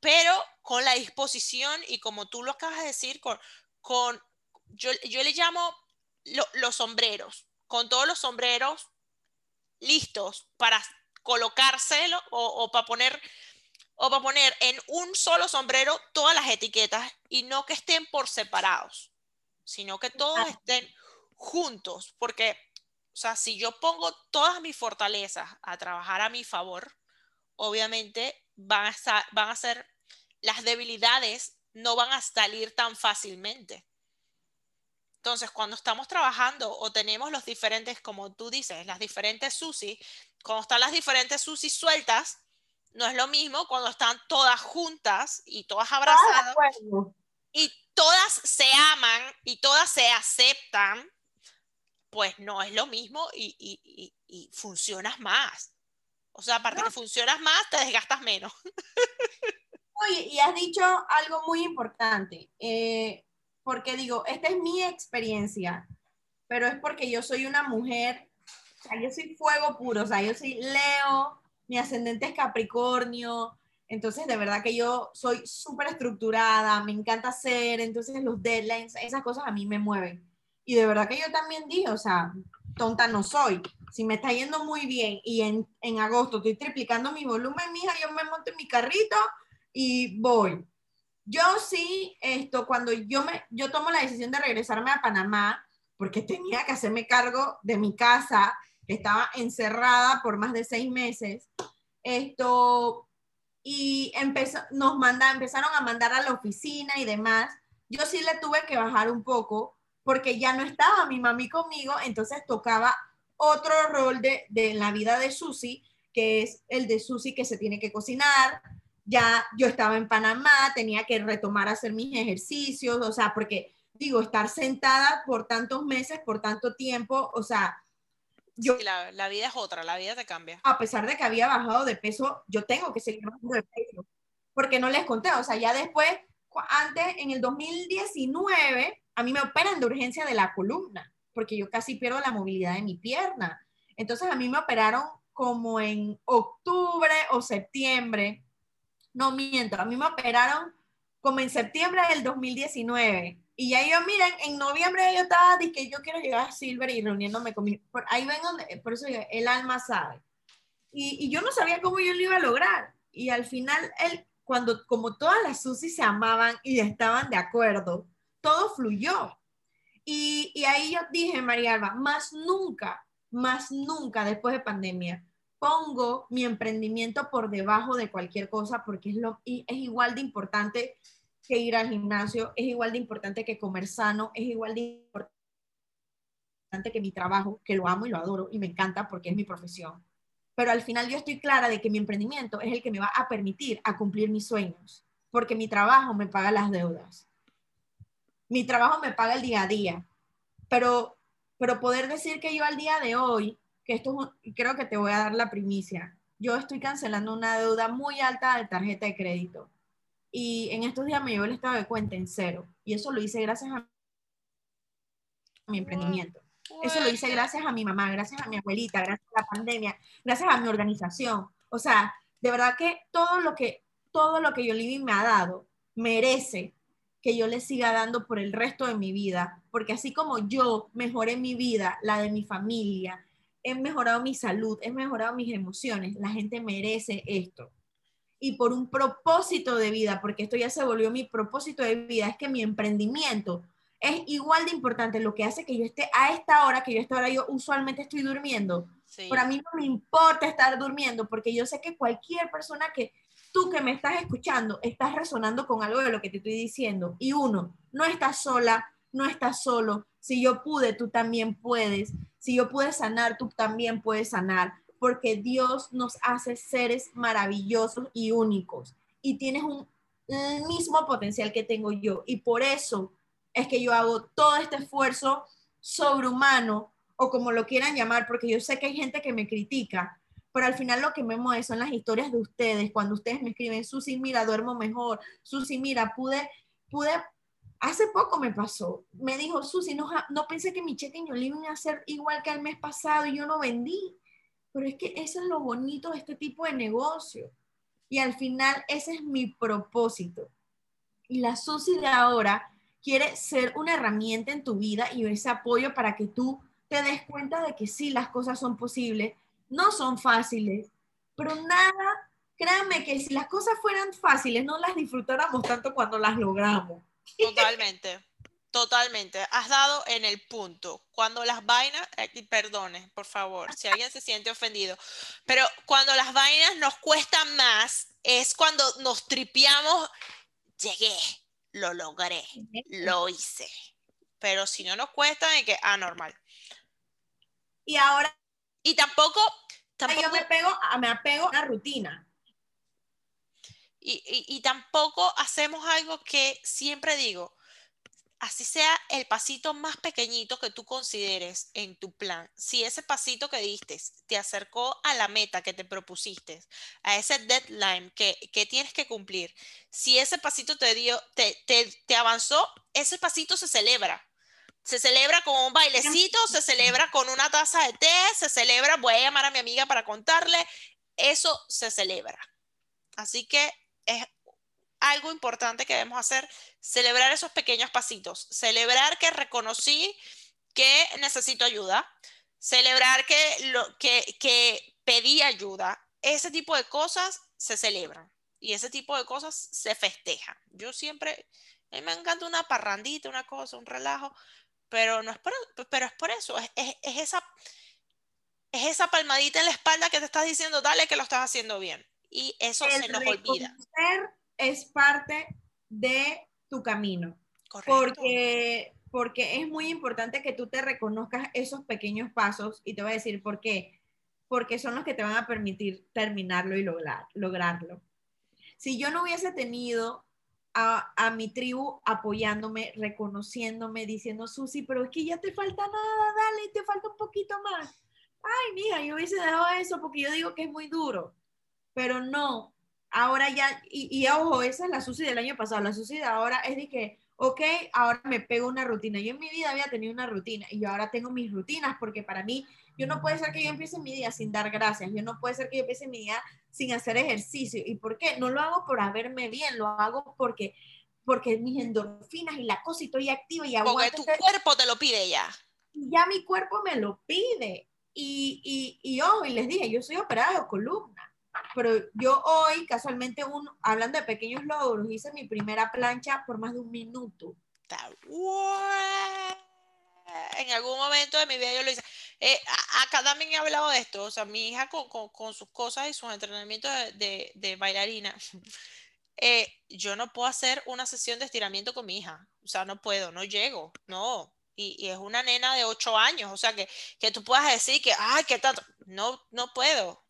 Pero con la disposición y como tú lo acabas de decir, con, con yo, yo le llamo los sombreros, con todos los sombreros listos para colocárselo o, para poner o para poner en un solo sombrero todas las etiquetas y no que estén por separados, sino que todos estén juntos, porque, o sea, si yo pongo todas mis fortalezas a trabajar a mi favor, obviamente van a, van a ser, las debilidades no van a salir tan fácilmente. Entonces, cuando estamos trabajando o tenemos los diferentes, como tú dices, las diferentes SUSI, cuando están las diferentes SUSI sueltas, no es lo mismo cuando están todas juntas y todas abrazadas y todas se aman y todas se aceptan, pues no es lo mismo y, funcionas más. O sea, aparte que funcionas más, te desgastas menos. Oye, y has dicho algo muy importante. Eh, porque digo, esta es mi experiencia, pero es porque yo soy una mujer, o sea, yo soy fuego puro, o sea, yo soy Leo, mi ascendente es Capricornio, entonces de verdad que yo soy súper estructurada, me encanta hacer, entonces los deadlines, esas cosas a mí me mueven. Y de verdad que yo también dije, o sea, tonta no soy. Si me está yendo muy bien y en, en agosto estoy triplicando mi volumen, mija, yo me monto en mi carrito y voy. Yo sí, esto, cuando yo, me, yo tomo la decisión de regresarme a Panamá, porque tenía que hacerme cargo de mi casa, que estaba encerrada por más de seis meses, esto, y empezó, nos manda, empezaron a mandar a la oficina y demás, yo sí le tuve que bajar un poco, porque ya no estaba mi mami conmigo, entonces tocaba otro rol de, de la vida de Susi, que es el de Susi que se tiene que cocinar, ya yo estaba en Panamá, tenía que retomar a hacer mis ejercicios, o sea, porque digo, estar sentada por tantos meses, por tanto tiempo, o sea, yo... la, vida es otra, la vida te cambia. A pesar de que había bajado de peso, yo tengo que seguir bajando de peso, porque no les conté, o sea, ya después, antes, en el 2019, a mí me operan de urgencia de la columna, porque yo casi pierdo la movilidad de mi pierna. Entonces, a mí me operaron como en octubre o septiembre no miento, a mí me operaron como en septiembre del 2019. Y ya yo, miren, en noviembre yo estaba, dije, yo quiero llegar a Silver y reuniéndome con mi, por ahí ven donde, por eso el alma sabe. Y, y, yo no sabía cómo yo lo iba a lograr. Y al final, él, cuando, como todas las Susi se amaban y estaban de acuerdo, todo fluyó. Y, y ahí yo dije, María Alba, más nunca, más nunca después de pandemia, pongo mi emprendimiento por debajo de cualquier cosa porque es, lo, es igual de importante que ir al gimnasio, es igual de importante que comer sano, es igual de importante que mi trabajo, que lo amo y lo adoro y me encanta porque es mi profesión. Pero al final yo estoy clara de que mi emprendimiento es el que me va a permitir a cumplir mis sueños, porque mi trabajo me paga las deudas. Mi trabajo me paga el día a día. Pero, pero poder decir que yo al día de hoy que esto creo que te voy a dar la primicia. Yo estoy cancelando una deuda muy alta de tarjeta de crédito. Y en estos días me llevo el estado de cuenta en cero. Y eso lo hice gracias a mi emprendimiento. Eso lo hice gracias a mi mamá, gracias a mi abuelita, gracias a la pandemia, gracias a mi organización. O sea, de verdad que todo lo que, todo lo que Yoliving me ha dado merece que yo le siga dando por el resto de mi vida, porque así como yo mejoré mi vida, la de mi familia, he mejorado mi salud, he mejorado mis emociones, la gente merece esto. Y por un propósito de vida, porque esto ya se volvió mi propósito de vida, es que mi emprendimiento es igual de importante lo que hace que yo esté a esta hora, que yo a esta hora yo usualmente estoy durmiendo. Para mí no me importa estar durmiendo porque yo sé que cualquier persona que tú que me estás escuchando estás resonando con algo de lo que te estoy diciendo. Y uno, no estás sola, no estás solo. Si yo pude, tú también puedes. Si yo pude sanar, tú también puedes sanar. Porque Dios nos hace seres maravillosos y únicos. Y tienes un, mismo potencial que tengo yo. Y por eso es que yo hago todo este esfuerzo sobrehumano o como lo quieran llamar, porque yo sé que hay gente que me critica, pero al final lo que me mueve son las historias de ustedes, cuando ustedes me escriben, Susi, mira, duermo mejor, Susi, mira, pude, pude, hace poco me pasó, me dijo, Susi, no, no pensé que mi cheque en Yolín iba a ser igual que el mes pasado y yo no vendí, pero es que eso es lo bonito de este tipo de negocio. Y al final ese es mi propósito. Y la Susi de ahora quiere ser una herramienta en tu vida y ese apoyo para que tú te des cuenta de que sí, las cosas son posibles, no son fáciles, pero nada, créanme que si las cosas fueran fáciles, no las disfrutáramos tanto cuando las logramos. Totalmente. Totalmente, has dado en el punto. Cuando las vainas, eh, perdone, por favor, si alguien se siente ofendido, pero cuando las vainas nos cuestan más, es cuando nos tripiamos, llegué, lo logré, lo hice. Pero si no nos cuesta, es que, ah, normal. Y ahora... Y tampoco... tampoco yo me, pego, me apego a una rutina. Y, tampoco hacemos algo que siempre digo, así sea el pasito más pequeñito que tú consideres en tu plan, si ese pasito que diste te acercó a la meta que te propusiste, a ese deadline que, que tienes que cumplir, si ese pasito te dio, te, te, te, avanzó, ese pasito se celebra. Se celebra con un bailecito, se celebra con una taza de té, se celebra, voy a llamar a mi amiga para contarle, eso se celebra. Así que es algo importante que debemos hacer, celebrar esos pequeños pasitos, celebrar que reconocí que necesito ayuda, celebrar que, lo, que, que pedí ayuda, ese tipo de cosas se celebran y ese tipo de cosas se festejan. Yo siempre, a mí me encanta una parrandita, una cosa, un relajo, pero no es por, pero es por eso, es, es, es esa, es esa palmadita en la espalda que te estás diciendo, dale que lo estás haciendo bien. Y eso se nos olvida es parte de tu camino. Porque, porque es muy importante que tú te reconozcas esos pequeños pasos y te voy a decir por qué. Porque son los que te van a permitir terminarlo y lograr, lograrlo. Si yo no hubiese tenido a, a, mi tribu apoyándome, reconociéndome, diciendo, Susi, pero es que ya te falta nada, dale, te falta un poquito más. Ay, mija, yo hubiese dejado eso porque yo digo que es muy duro. Pero no, ahora ya, y, ojo, esa es la Susi del año pasado, la Susi de ahora es de que, ok, ahora me pego una rutina. Yo en mi vida había tenido una rutina y yo ahora tengo mis rutinas porque para mí, yo no puede ser que yo empiece mi día sin dar gracias, yo no puede ser que yo empiece mi día sin hacer ejercicio. ¿Y por qué? No lo hago por haberme bien, lo hago porque porque mis endorfinas y la cosa y estoy activa y Porque tu cuerpo te lo pide ya. Ya mi cuerpo me lo pide. Y, y, y, oh, y les dije, yo soy operada de columna pero yo hoy, casualmente, un, hablando de pequeños logros, hice mi primera plancha por más de un minuto. En algún momento de mi vida yo lo hice. Eh, acá también he hablado de esto, o sea, mi hija con, con, sus cosas y sus entrenamientos de, de, bailarina, eh, yo no puedo hacer una sesión de estiramiento con mi hija, o sea, no puedo, no llego, no. Y, y es una nena de 8 años, o sea, que, que tú puedas decir que, ay, qué tanto, no, no puedo,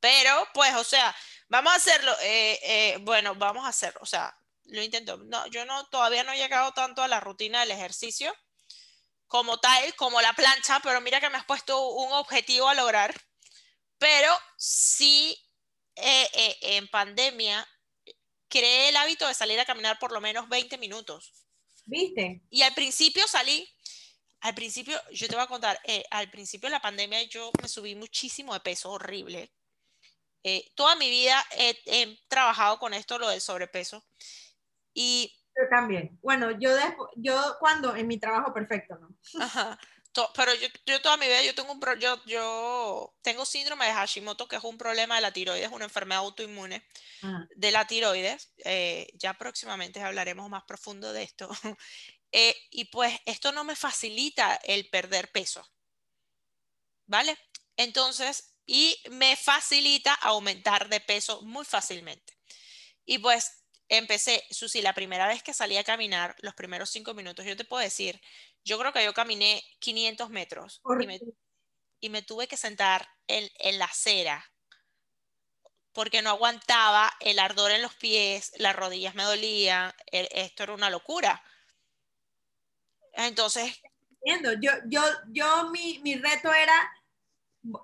pero, pues, o sea, vamos a hacerlo. Eh, eh, bueno, vamos a hacerlo. O sea, lo intento. No, yo no, todavía no he llegado tanto a la rutina del ejercicio como tal, como la plancha, pero mira que me has puesto un objetivo a lograr. Pero sí, eh, en pandemia, creé el hábito de salir a caminar por lo menos 20 minutos. ¿Viste? Y al principio salí, al principio, yo te voy a contar, al principio de la pandemia yo me subí muchísimo de peso, horrible Eh, toda mi vida he, he, trabajado con esto, lo del sobrepeso. Y... Yo también. Bueno, yo, yo cuando en mi trabajo perfecto, ¿no? Ajá pero yo, yo, toda mi vida yo tengo un yo, yo tengo síndrome de Hashimoto que es un problema de la tiroides, una enfermedad autoinmune ah. de la tiroides. Eh, ya próximamente hablaremos más profundo de esto. Eh, y pues esto no me facilita el perder peso, ¿vale? Entonces, y me facilita aumentar de peso muy fácilmente. Y pues empecé, Susi, la primera vez que salí a caminar, los primeros cinco minutos, yo te puedo decir, yo creo que yo caminé 500 metros y me, tuve que sentar en, la acera porque no aguantaba el ardor en los pies, las rodillas me dolían, esto era una locura. Entonces... Entiendo, yo, yo, yo mi, mi reto era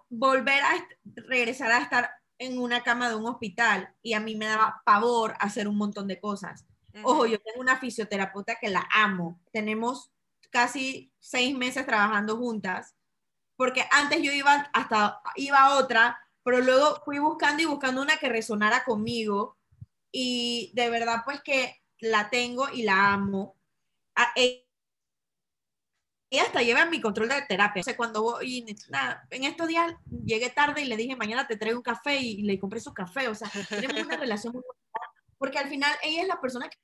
volver a regresar a estar en una cama de un hospital y a mí me daba pavor hacer un montón de cosas. Ojo, yo tengo una fisioterapeuta que la amo. Tenemos casi seis meses trabajando juntas, porque antes yo iba hasta, iba a otra, pero luego fui buscando y buscando una que resonara conmigo y de verdad pues que la tengo y la amo. Ella hasta lleva mi control de terapia. O sea, cuando voy, nada, en estos días llegué tarde y le dije, mañana te traigo un café y, le compré su café. O sea, tenemos una relación muy buena, porque al final ella es la persona que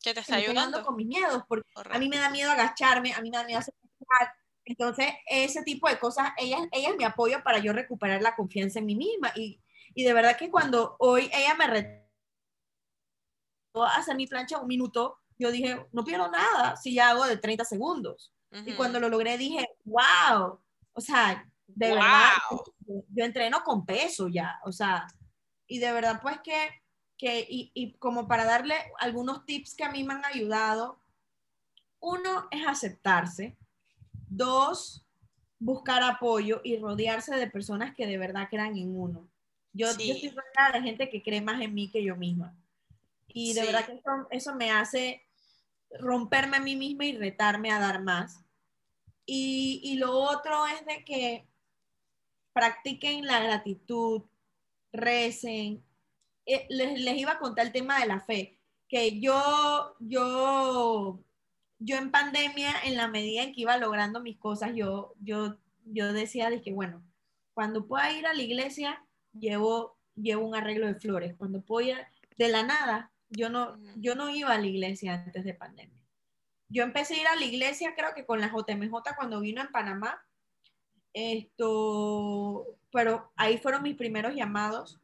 ¿Qué te está ayudando? con mis miedos, porque a mí me da miedo agacharme, a mí me da miedo hacer entonces, ese tipo de cosas, ella, ella es mi apoyo para yo recuperar la confianza en mí misma. Y, y de verdad que cuando hoy ella me retó a hacer mi plancha un minuto, yo dije, no pierdo nada si ya hago de 30 segundos. Y cuando lo logré dije, wow, o sea, de verdad, yo entreno con peso ya, o sea, y de verdad pues que que, y, y, como para darle algunos tips que a mí me han ayudado, uno es aceptarse, dos, buscar apoyo y rodearse de personas que de verdad crean en uno. Yo, yo estoy rodeada de gente que cree más en mí que yo misma. Y de verdad que eso, eso, me hace romperme a mí misma y retarme a dar más. Y, y lo otro es de que practiquen la gratitud, recen, eh, les, les, iba a contar el tema de la fe, que yo, yo, yo en pandemia, en la medida en que iba logrando mis cosas, yo, yo, yo decía de que, bueno, cuando pueda ir a la iglesia, llevo, llevo un arreglo de flores. Cuando puedo ir de la nada, yo no, yo no iba a la iglesia antes de pandemia. Yo empecé a ir a la iglesia, creo que con la JMJ cuando vino en Panamá. Esto, pero ahí fueron mis primeros llamados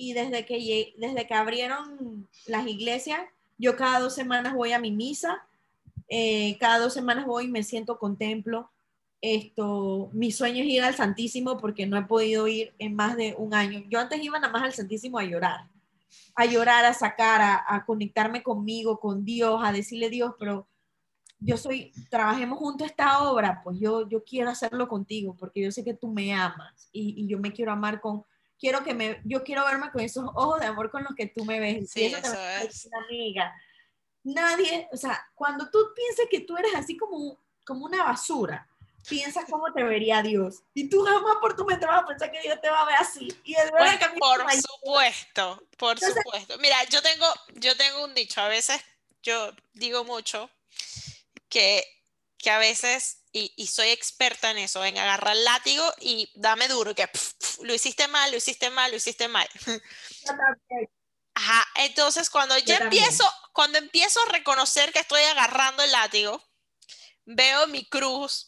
y desde que, desde que abrieron las iglesias, yo cada dos semanas voy a mi misa, eh, cada dos semanas voy y me siento contemplo. Esto, mi sueño es ir al Santísimo porque no he podido ir en más de un año. Yo antes iba nada más al Santísimo a llorar, a llorar, a sacar, a, a conectarme conmigo, con Dios, a decirle Dios, pero yo soy, trabajemos juntos esta obra, pues yo, yo quiero hacerlo contigo porque yo sé que tú me amas y, y yo me quiero amar con, quiero que me, yo quiero verme con esos ojos de amor con los que tú me ves. Sí, eso, es. Una amiga. Nadie, o sea, cuando tú piensas que tú eres así como, como una basura, piensa cómo te vería Dios. Y tú jamás por tu mente vas a pensar que Dios te va a ver así. Y es pues, por supuesto, por supuesto. Mira, yo tengo, yo tengo un dicho, a veces yo digo mucho que, que a veces y, soy experta en eso, en agarrar el látigo y dame duro, que lo hiciste mal, lo hiciste mal, lo hiciste mal. Ajá, entonces cuando yo, empiezo, cuando empiezo a reconocer que estoy agarrando el látigo, veo mi cruz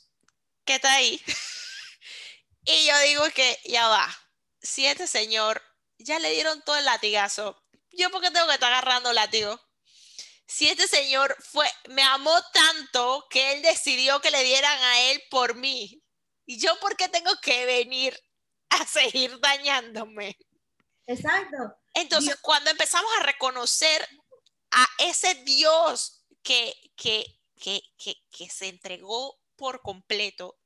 que está ahí y yo digo que ya va, si este señor ya le dieron todo el latigazo, ¿yo por qué tengo que estar agarrando el látigo? si este señor fue, me amó tanto que él decidió que le dieran a él por mí. ¿Y yo por qué tengo que venir a seguir dañándome? Exacto. Entonces, cuando empezamos a reconocer a ese Dios que, que, que, que, se entregó por completo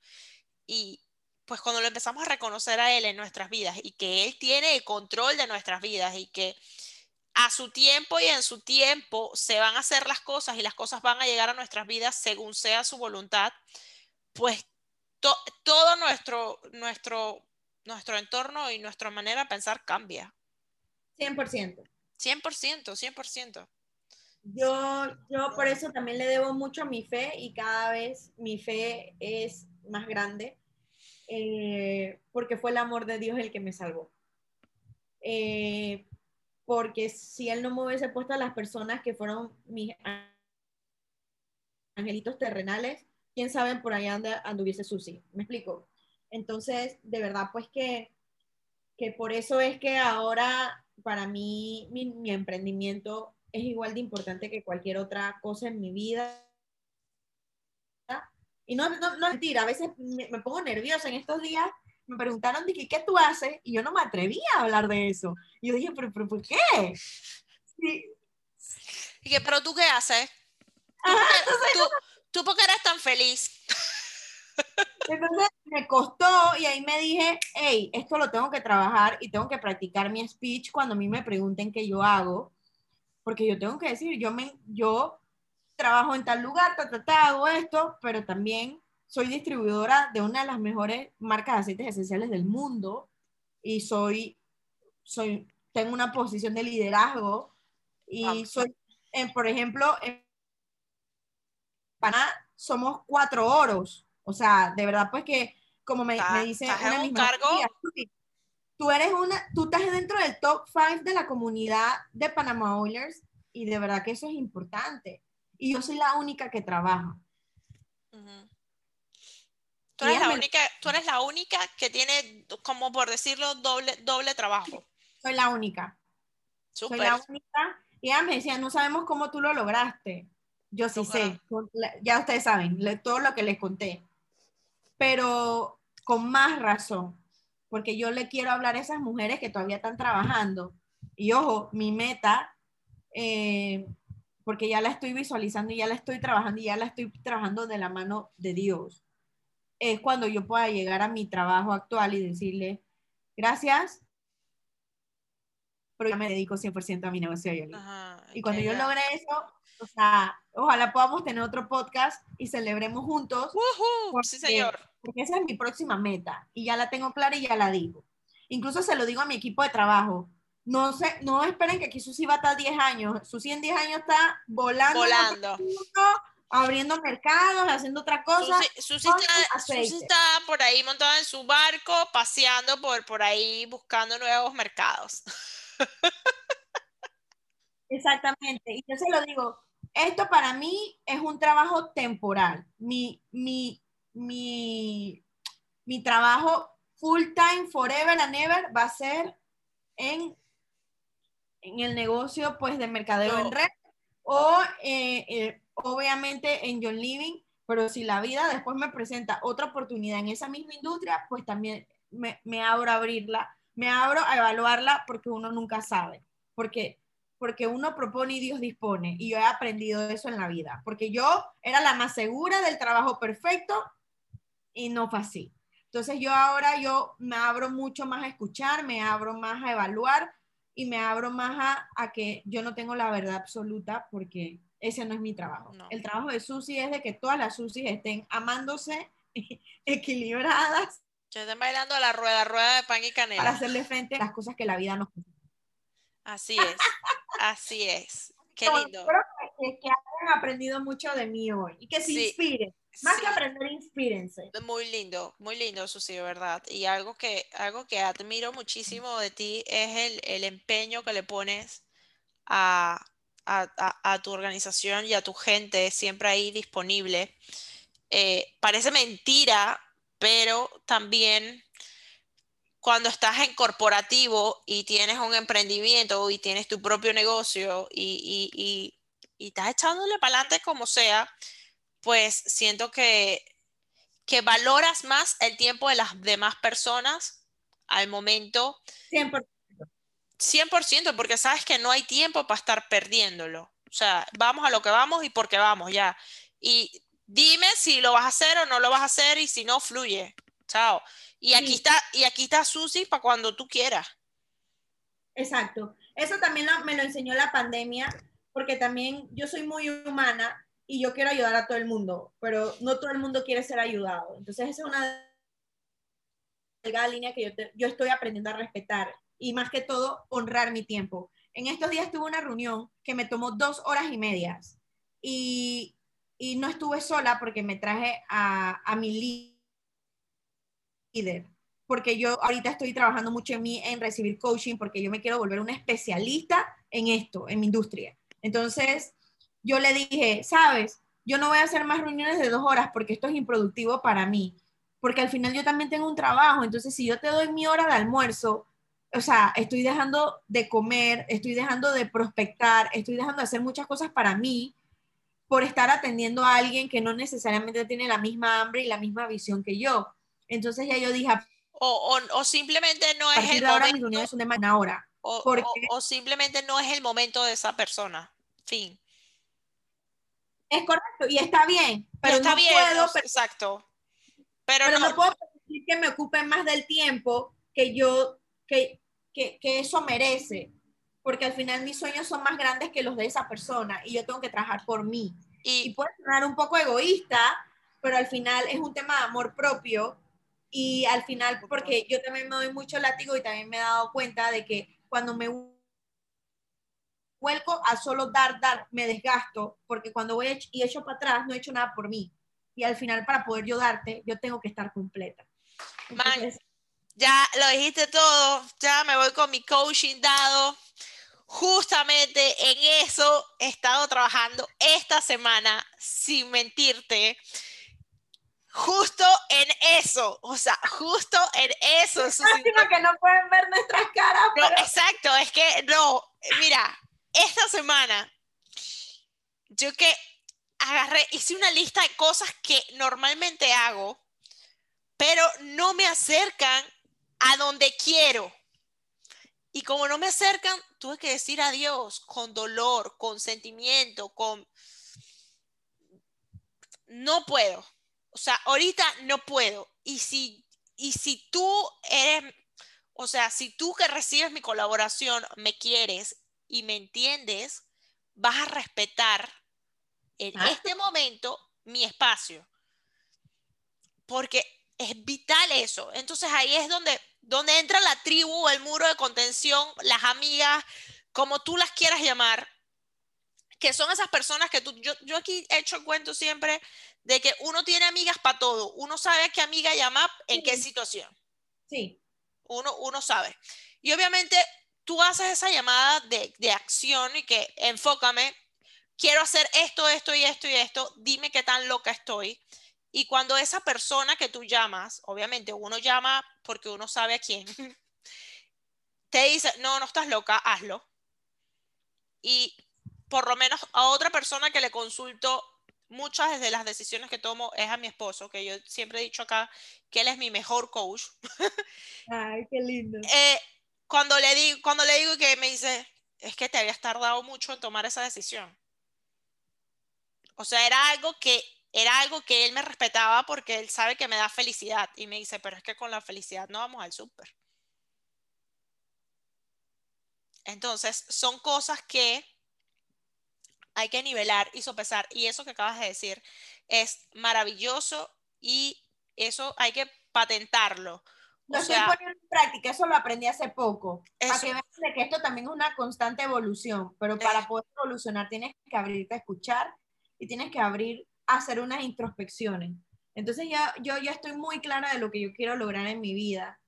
y pues cuando lo empezamos a reconocer a Él en nuestras vidas y que Él tiene el control de nuestras vidas y que a su tiempo y en su tiempo se van a hacer las cosas y las cosas van a llegar a nuestras vidas según sea su voluntad, pues todo nuestro, nuestro nuestro entorno y nuestra manera de pensar cambia. 100%. 100%, 100%. Yo, yo por eso también le debo mucho a mi fe y cada vez mi fe es más grande, eh, porque fue el amor de Dios el que me salvó. Eh, porque si Él no me hubiese puesto a las personas que fueron mis angelitos terrenales, quién sabe por allá anduviese Susi. ¿Me explico? Entonces, de verdad, pues que, que por eso es que ahora para mí mi emprendimiento es igual de importante que cualquier otra cosa en mi vida. Y no, no, no mentira, a veces me, me, pongo nerviosa en estos días. Me preguntaron, dije, ¿qué tú haces? Y yo no me atrevía a hablar de eso. Y yo dije, ¿pero, pero por qué? Sí. Y que, ¿pero tú qué haces? ¿Tú, Ajá, tú, ¿Tú por qué eres tan feliz? Entonces me costó y ahí me dije, hey, esto lo tengo que trabajar y tengo que practicar mi speech cuando a mí me pregunten qué yo hago, porque yo tengo que decir, yo, me, yo trabajo en tal lugar, ta, ta, ta, hago esto, pero también soy distribuidora de una de las mejores marcas de aceites esenciales del mundo y soy, soy tengo una posición de liderazgo y soy, en, por ejemplo, en Pana somos cuatro oros. O sea, de verdad, pues que, como me, me dice una un cargo? tú eres una, tú estás dentro del top five de la comunidad de Panama Oilers y de verdad que eso es importante. Y yo soy la única que trabaja. Uh -huh. Tú eres, la única, tú eres la única que tiene, como por decirlo, doble, doble trabajo. Soy la única. Super. Soy la única. Y ella me decía, no sabemos cómo tú lo lograste. Yo sí sé, ya ustedes saben, todo lo que les conté. Pero con más razón, porque yo le quiero hablar a esas mujeres que todavía están trabajando. Y ojo, mi meta, eh, porque ya la estoy visualizando y ya la estoy trabajando y ya la estoy trabajando de la mano de Dios, es cuando yo pueda llegar a mi trabajo actual y decirle, gracias, pero yo me dedico 100% a mi negocio. Ajá, y cuando yo logre eso, o sea, ojalá podamos tener otro podcast y celebremos juntos. Uh -huh, porque, sí, señor. Porque esa es mi próxima meta y ya la tengo clara y ya la digo. Incluso se lo digo a mi equipo de trabajo. No, sé, no esperen que aquí Susi va a estar 10 años. Susi en 10 años está volando. Volando. abriendo mercados, haciendo otra cosa. Susi, Susi, está, Susi, está, por ahí montada en su barco, paseando por, por ahí, buscando nuevos mercados. Exactamente. Y yo se lo digo, esto para mí es un trabajo temporal. Mi, mi, mi, mi trabajo full time, forever and ever, va a ser en, en el negocio pues de mercadeo no. en red o eh, eh, obviamente en John Living, pero si la vida después me presenta otra oportunidad en esa misma industria, pues también me, me abro a abrirla, me abro a evaluarla porque uno nunca sabe, porque porque uno propone y Dios dispone. Y yo he aprendido eso en la vida, porque yo era la más segura del trabajo perfecto y no fue así. Entonces yo ahora yo me abro mucho más a escuchar, me abro más a evaluar y me abro más a, a que yo no tengo la verdad absoluta porque ese no es mi trabajo. No. El trabajo de Susi es de que todas las Susis estén amándose, equilibradas. Yo estén bailando a la rueda, rueda de pan y canela. Para hacerle frente a las cosas que la vida nos Así es, así es. Qué lindo. Espero que, que, hayan aprendido mucho de mí hoy y que se sí, inspiren. Más sí. que aprender, inspírense. Muy lindo, muy lindo, Susi, ¿verdad? Y algo que, algo que admiro muchísimo de ti es el, el empeño que le pones a, a, a, a, tu organización y a tu gente, siempre ahí disponible. Eh, parece mentira, pero también cuando estás en corporativo y tienes un emprendimiento y tienes tu propio negocio y, y, y, y estás echándole para adelante como sea, pues siento que, que valoras más el tiempo de las demás personas al momento. 100%. 100%, porque sabes que no hay tiempo para estar perdiéndolo. O sea, vamos a lo que vamos y porque vamos ya. Y dime si lo vas a hacer o no lo vas a hacer y si no, fluye. Chao. Y aquí está, y aquí está Susi para cuando tú quieras. Exacto. Eso también lo, me lo enseñó la pandemia, porque también yo soy muy humana y yo quiero ayudar a todo el mundo, pero no todo el mundo quiere ser ayudado. Entonces esa es una delgada línea que yo, yo estoy aprendiendo a respetar y más que todo honrar mi tiempo. En estos días tuve una reunión que me tomó dos horas y medias y, y no estuve sola porque me traje a, a mi líder porque yo ahorita estoy trabajando mucho en mí, en recibir coaching, porque yo me quiero volver una especialista en esto, en mi industria. Entonces, yo le dije, sabes, yo no voy a hacer más reuniones de dos horas porque esto es improductivo para mí, porque al final yo también tengo un trabajo, entonces si yo te doy mi hora de almuerzo, o sea, estoy dejando de comer, estoy dejando de prospectar, estoy dejando de hacer muchas cosas para mí por estar atendiendo a alguien que no necesariamente tiene la misma hambre y la misma visión que yo. Entonces ya yo dije... O, o, simplemente no es el momento. de una hora. O, o simplemente no es el momento de esa persona. Fin. Es correcto, y está bien, pero está no bien, puedo, exacto. Pero, no, puedo permitir que me ocupe más del tiempo que yo, que, que, que, eso merece, porque al final mis sueños son más grandes que los de esa persona y yo tengo que trabajar por mí. Y, y puede sonar un poco egoísta, pero al final es un tema de amor propio y al final, porque yo también me doy mucho látigo y también me he dado cuenta de que cuando me vuelco a solo dar, dar, me desgasto, porque cuando voy y echo para atrás, no he hecho nada por mí. Y al final, para poder yo darte, yo tengo que estar completa. ya lo dijiste todo, ya me voy con mi coaching dado. Justamente en eso he estado trabajando esta semana, sin mentirte justo en eso, o sea, justo en eso. Es que no pueden ver nuestras caras. exacto, es que no, mira, esta semana, yo que agarré, hice una lista de cosas que normalmente hago, pero no me acercan a donde quiero. Y como no me acercan, tuve que decir adiós con dolor, con sentimiento, con... No puedo. O sea, ahorita no puedo. Y si, y si tú eres, o sea, si tú que recibes mi colaboración me quieres y me entiendes, vas a respetar en ah. este momento mi espacio. Porque es vital eso. Entonces ahí es donde, donde entra la tribu, el muro de contención, las amigas, como tú las quieras llamar, que son esas personas que tú, yo, yo aquí he hecho el cuento siempre de que uno tiene amigas para todo, uno sabe a qué amiga llamar en qué situación. Sí. Uno, uno sabe. Y obviamente tú haces esa llamada de, acción y que enfócame, quiero hacer esto, esto y esto y esto, dime qué tan loca estoy. Y cuando esa persona que tú llamas, obviamente uno llama porque uno sabe a quién, te dice, no, no estás loca, hazlo. Y por lo menos a otra persona que le consulto muchas de las decisiones que tomo es a mi esposo, que yo siempre he dicho acá que él es mi mejor coach. Ay, qué lindo. Eh, cuando le digo, cuando le digo que me dice, es que te habías tardado mucho en tomar esa decisión. O sea, era algo que era algo que él me respetaba porque él sabe que me da felicidad y me dice, pero es que con la felicidad no vamos al súper. Entonces, son cosas que hay que nivelar y sopesar. Y eso que acabas de decir es maravilloso y eso hay que patentarlo. Lo estoy poniendo en práctica, eso lo aprendí hace poco. Para que veas que esto también es una constante evolución, pero para poder evolucionar tienes que abrirte a escuchar y tienes que abrir a hacer unas introspecciones. Entonces ya, yo ya estoy muy clara de lo que yo quiero lograr en mi vida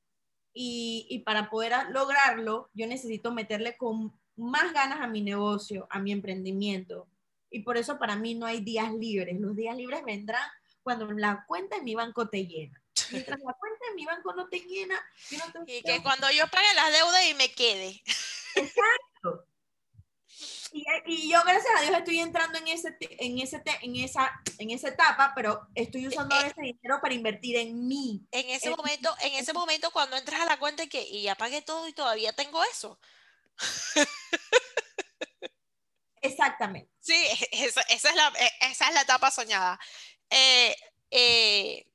y, y para poder lograrlo yo necesito meterle con más ganas a mi negocio, a mi emprendimiento. Y por eso para mí no hay días libres. Los días libres vendrán cuando la cuenta en mi banco te llena. Mientras la cuenta en mi banco no te llena, yo no Y que cuando yo pague las deudas y me quede. Exacto. Y, yo, gracias a Dios, estoy entrando en, ese, en, ese, en, esa, en esa etapa, pero estoy usando eh, ese dinero para invertir en mí. En ese momento, en ese momento cuando entras a la cuenta y que y ya pagué todo y todavía tengo eso. Exactamente. Sí, esa, es, la, e, esa es la etapa soñada. Eh, eh,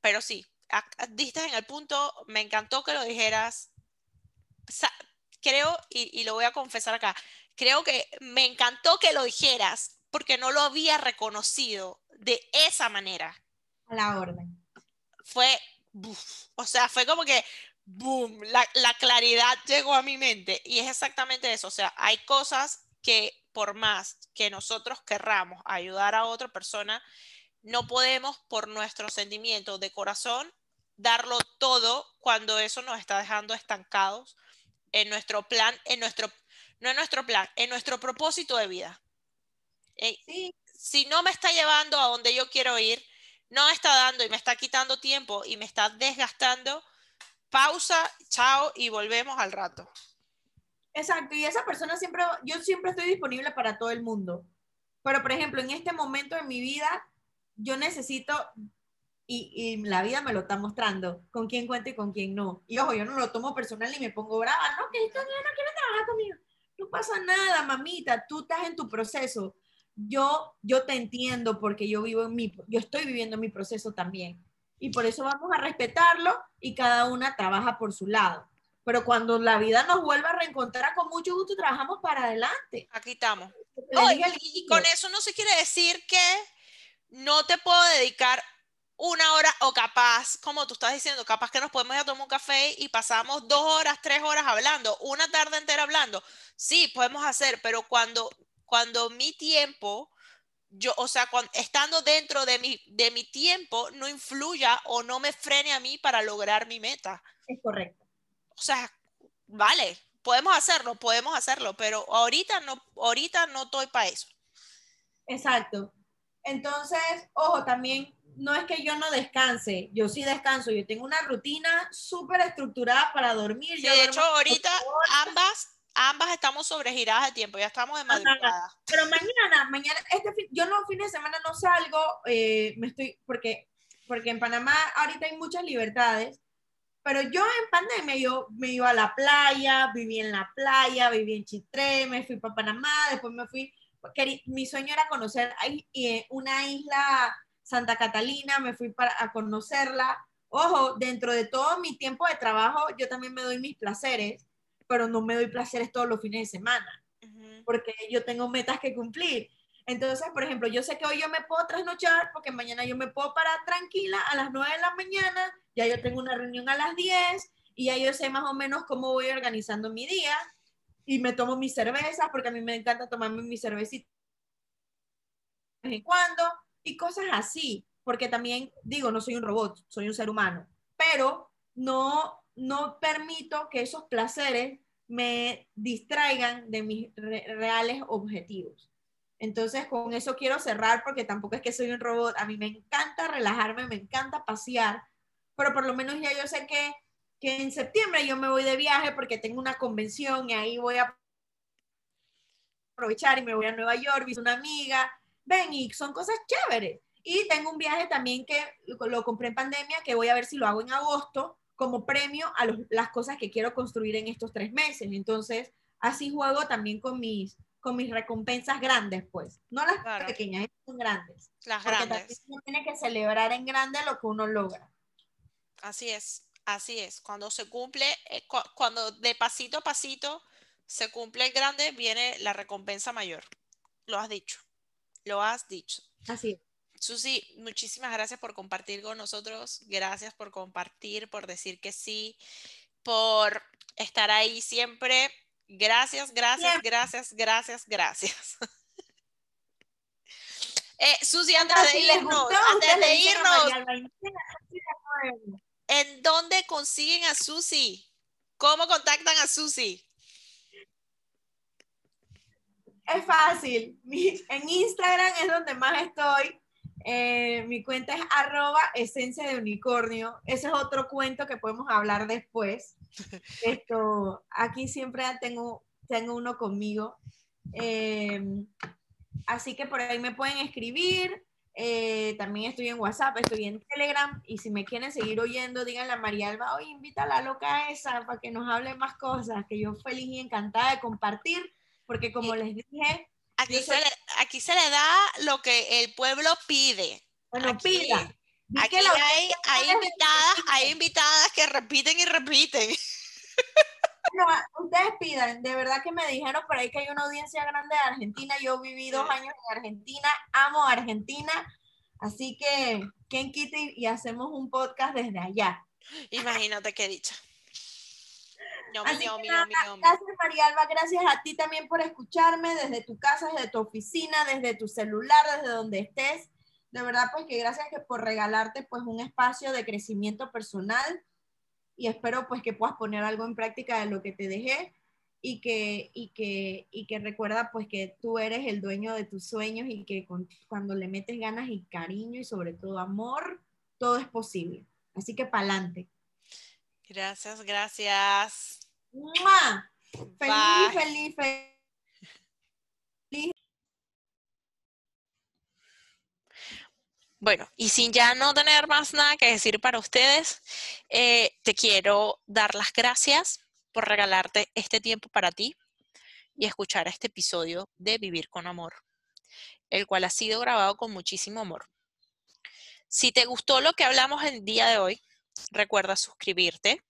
pero sí, diste en el punto, me encantó que lo dijeras. Creo, y, lo voy a confesar acá, creo que me encantó que lo dijeras porque no lo había reconocido de esa manera. A la orden. Fue o sea, fue como que, boom, la, la claridad llegó a mi mente. Y es exactamente eso. O sea, hay cosas que por más que nosotros querramos ayudar a otra persona, no podemos por nuestros sentimientos de corazón darlo todo cuando eso nos está dejando estancados en nuestro plan, en nuestro, no en nuestro plan, en nuestro propósito de vida. Eh, si no me está llevando a donde yo quiero ir, no me está dando y me está quitando tiempo y me está desgastando, pausa, chao y volvemos al rato. Exacto, y esa persona siempre, yo siempre estoy disponible para todo el mundo. Pero, por ejemplo, en este momento de mi vida, yo necesito, y, la vida me lo está mostrando, con quién cuento y con quién no. Y ojo, yo no lo tomo personal ni me pongo brava, no, que esto no quiere trabajar conmigo. No pasa nada, mamita, tú estás en tu proceso. Yo, yo te entiendo porque yo vivo en mi, yo estoy viviendo mi proceso también. Y por eso vamos a respetarlo y cada una trabaja por su lado pero cuando la vida nos vuelva a reencontrar, con mucho gusto trabajamos para adelante. Aquí estamos. y, con eso no se quiere decir que no te puedo dedicar una hora o capaz, como tú estás diciendo, capaz que nos podemos ir a tomar un café y pasamos dos horas, tres horas hablando, una tarde entera hablando. Sí, podemos hacer, pero cuando, cuando mi tiempo, yo, o sea, cuando, estando dentro de mi, de mi tiempo, no influya o no me frene a mí para lograr mi meta. Es correcto o sea, vale, podemos hacerlo, podemos hacerlo, pero ahorita no, ahorita no estoy para eso. Exacto. Entonces, ojo, también no es que yo no descanse, yo sí descanso, yo tengo una rutina súper estructurada para dormir. de hecho, ahorita ambas, ambas estamos sobregiradas de tiempo, ya estamos de madrugada. Pero mañana, mañana, este yo no fin de semana no salgo, eh, me estoy, porque, porque en Panamá ahorita hay muchas libertades, pero yo en pandemia, yo me iba a la playa, viví en la playa, viví en Chitré, me fui para Panamá, después me fui, mi sueño era conocer eh, una isla Santa Catalina, me fui para a conocerla. Ojo, dentro de todo mi tiempo de trabajo, yo también me doy mis placeres, pero no me doy placeres todos los fines de semana, porque yo tengo metas que cumplir. Entonces, por ejemplo, yo sé que hoy yo me puedo trasnochar porque mañana yo me puedo parar tranquila a las 9 de la mañana, ya yo tengo una reunión a las 10 y ya yo sé más o menos cómo voy organizando mi día y me tomo mis cervezas porque a mí me encanta tomarme mis cervecitas de vez en cuando y cosas así, porque también digo, no soy un robot, soy un ser humano, pero no, no permito que esos placeres me distraigan de mis reales objetivos. Entonces, con eso quiero cerrar porque tampoco es que soy un robot. A mí me encanta relajarme, me encanta pasear, pero por lo menos ya yo sé que, que en septiembre yo me voy de viaje porque tengo una convención y ahí voy a aprovechar y me voy a Nueva York, visito una amiga. Ven, y son cosas chéveres. Y tengo un viaje también que lo compré en pandemia, que voy a ver si lo hago en agosto como premio a las cosas que quiero construir en estos tres meses. Entonces, así juego también con mis, con mis recompensas grandes, pues. No las pequeñas, son grandes. Las grandes. Porque uno tiene que celebrar en grande lo que uno logra. Así es, así es. Cuando se cumple, eh, cuando de pasito a pasito se cumple el grande, viene la recompensa mayor. Lo has dicho. Lo has dicho. Así es. Susi, muchísimas gracias por compartir con nosotros. Gracias por compartir, por decir que sí, por estar ahí siempre Gracias, gracias, gracias, gracias, gracias. eh, Susi, antes de irnos, antes de irnos, ¿en dónde consiguen a Susi? ¿Cómo contactan a Susi? Es fácil. en Instagram es donde más estoy. Eh, mi cuenta es arroba esencia de unicornio. Ese es otro cuento que podemos hablar después. Esto, aquí siempre tengo, tengo uno conmigo. Em, así que por ahí me pueden escribir. Eh, también estoy en WhatsApp, estoy en Telegram. Y si me quieren seguir oyendo, díganle a María Alba, oye, invita a la loca esa para que nos hable más cosas, que yo feliz y encantada de compartir, porque como les dije... Aquí, se le, aquí se le da lo que el pueblo pide. Bueno, pida. Aquí hay, hay, invitadas, hay invitadas que repiten y repiten. Ustedes pidan, de verdad que me dijeron por ahí que hay una audiencia grande de Argentina. Yo viví dos años en Argentina, amo Argentina, así que ¿quién quita y, hacemos un podcast desde allá? Imagínate qué dicha. Así que nada, ñomi. Gracias María Alba, gracias a ti también por escucharme desde tu casa, desde tu oficina, desde tu celular, desde donde estés. De verdad, pues que gracias que por regalarte pues un espacio de crecimiento personal y espero pues que puedas poner algo en práctica de lo que te dejé y que, y que, y que recuerda pues que tú eres el dueño de tus sueños y que con- cuando le metes ganas y cariño y sobre todo amor, todo es posible. Así que pa'lante. Gracias, gracias. ¡Mua! Feliz, feliz, feliz. Bueno, y sin ya no tener más nada que decir para ustedes, eh, te quiero dar las gracias por regalarte este tiempo para ti y escuchar este episodio de Vivir con Amor, el cual ha sido grabado con muchísimo amor. Si te gustó lo que hablamos el día de hoy, recuerda suscribirte,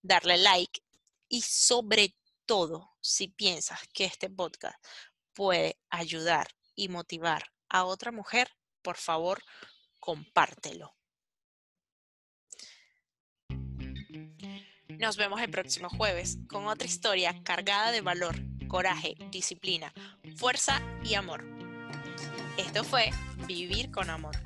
darle like y sobre todo, si piensas que este podcast puede ayudar y motivar a otra mujer, por favor, compártelo. Nos vemos el próximo jueves con otra historia cargada de valor, coraje, disciplina, fuerza y amor. Esto fue Vivir con Amor.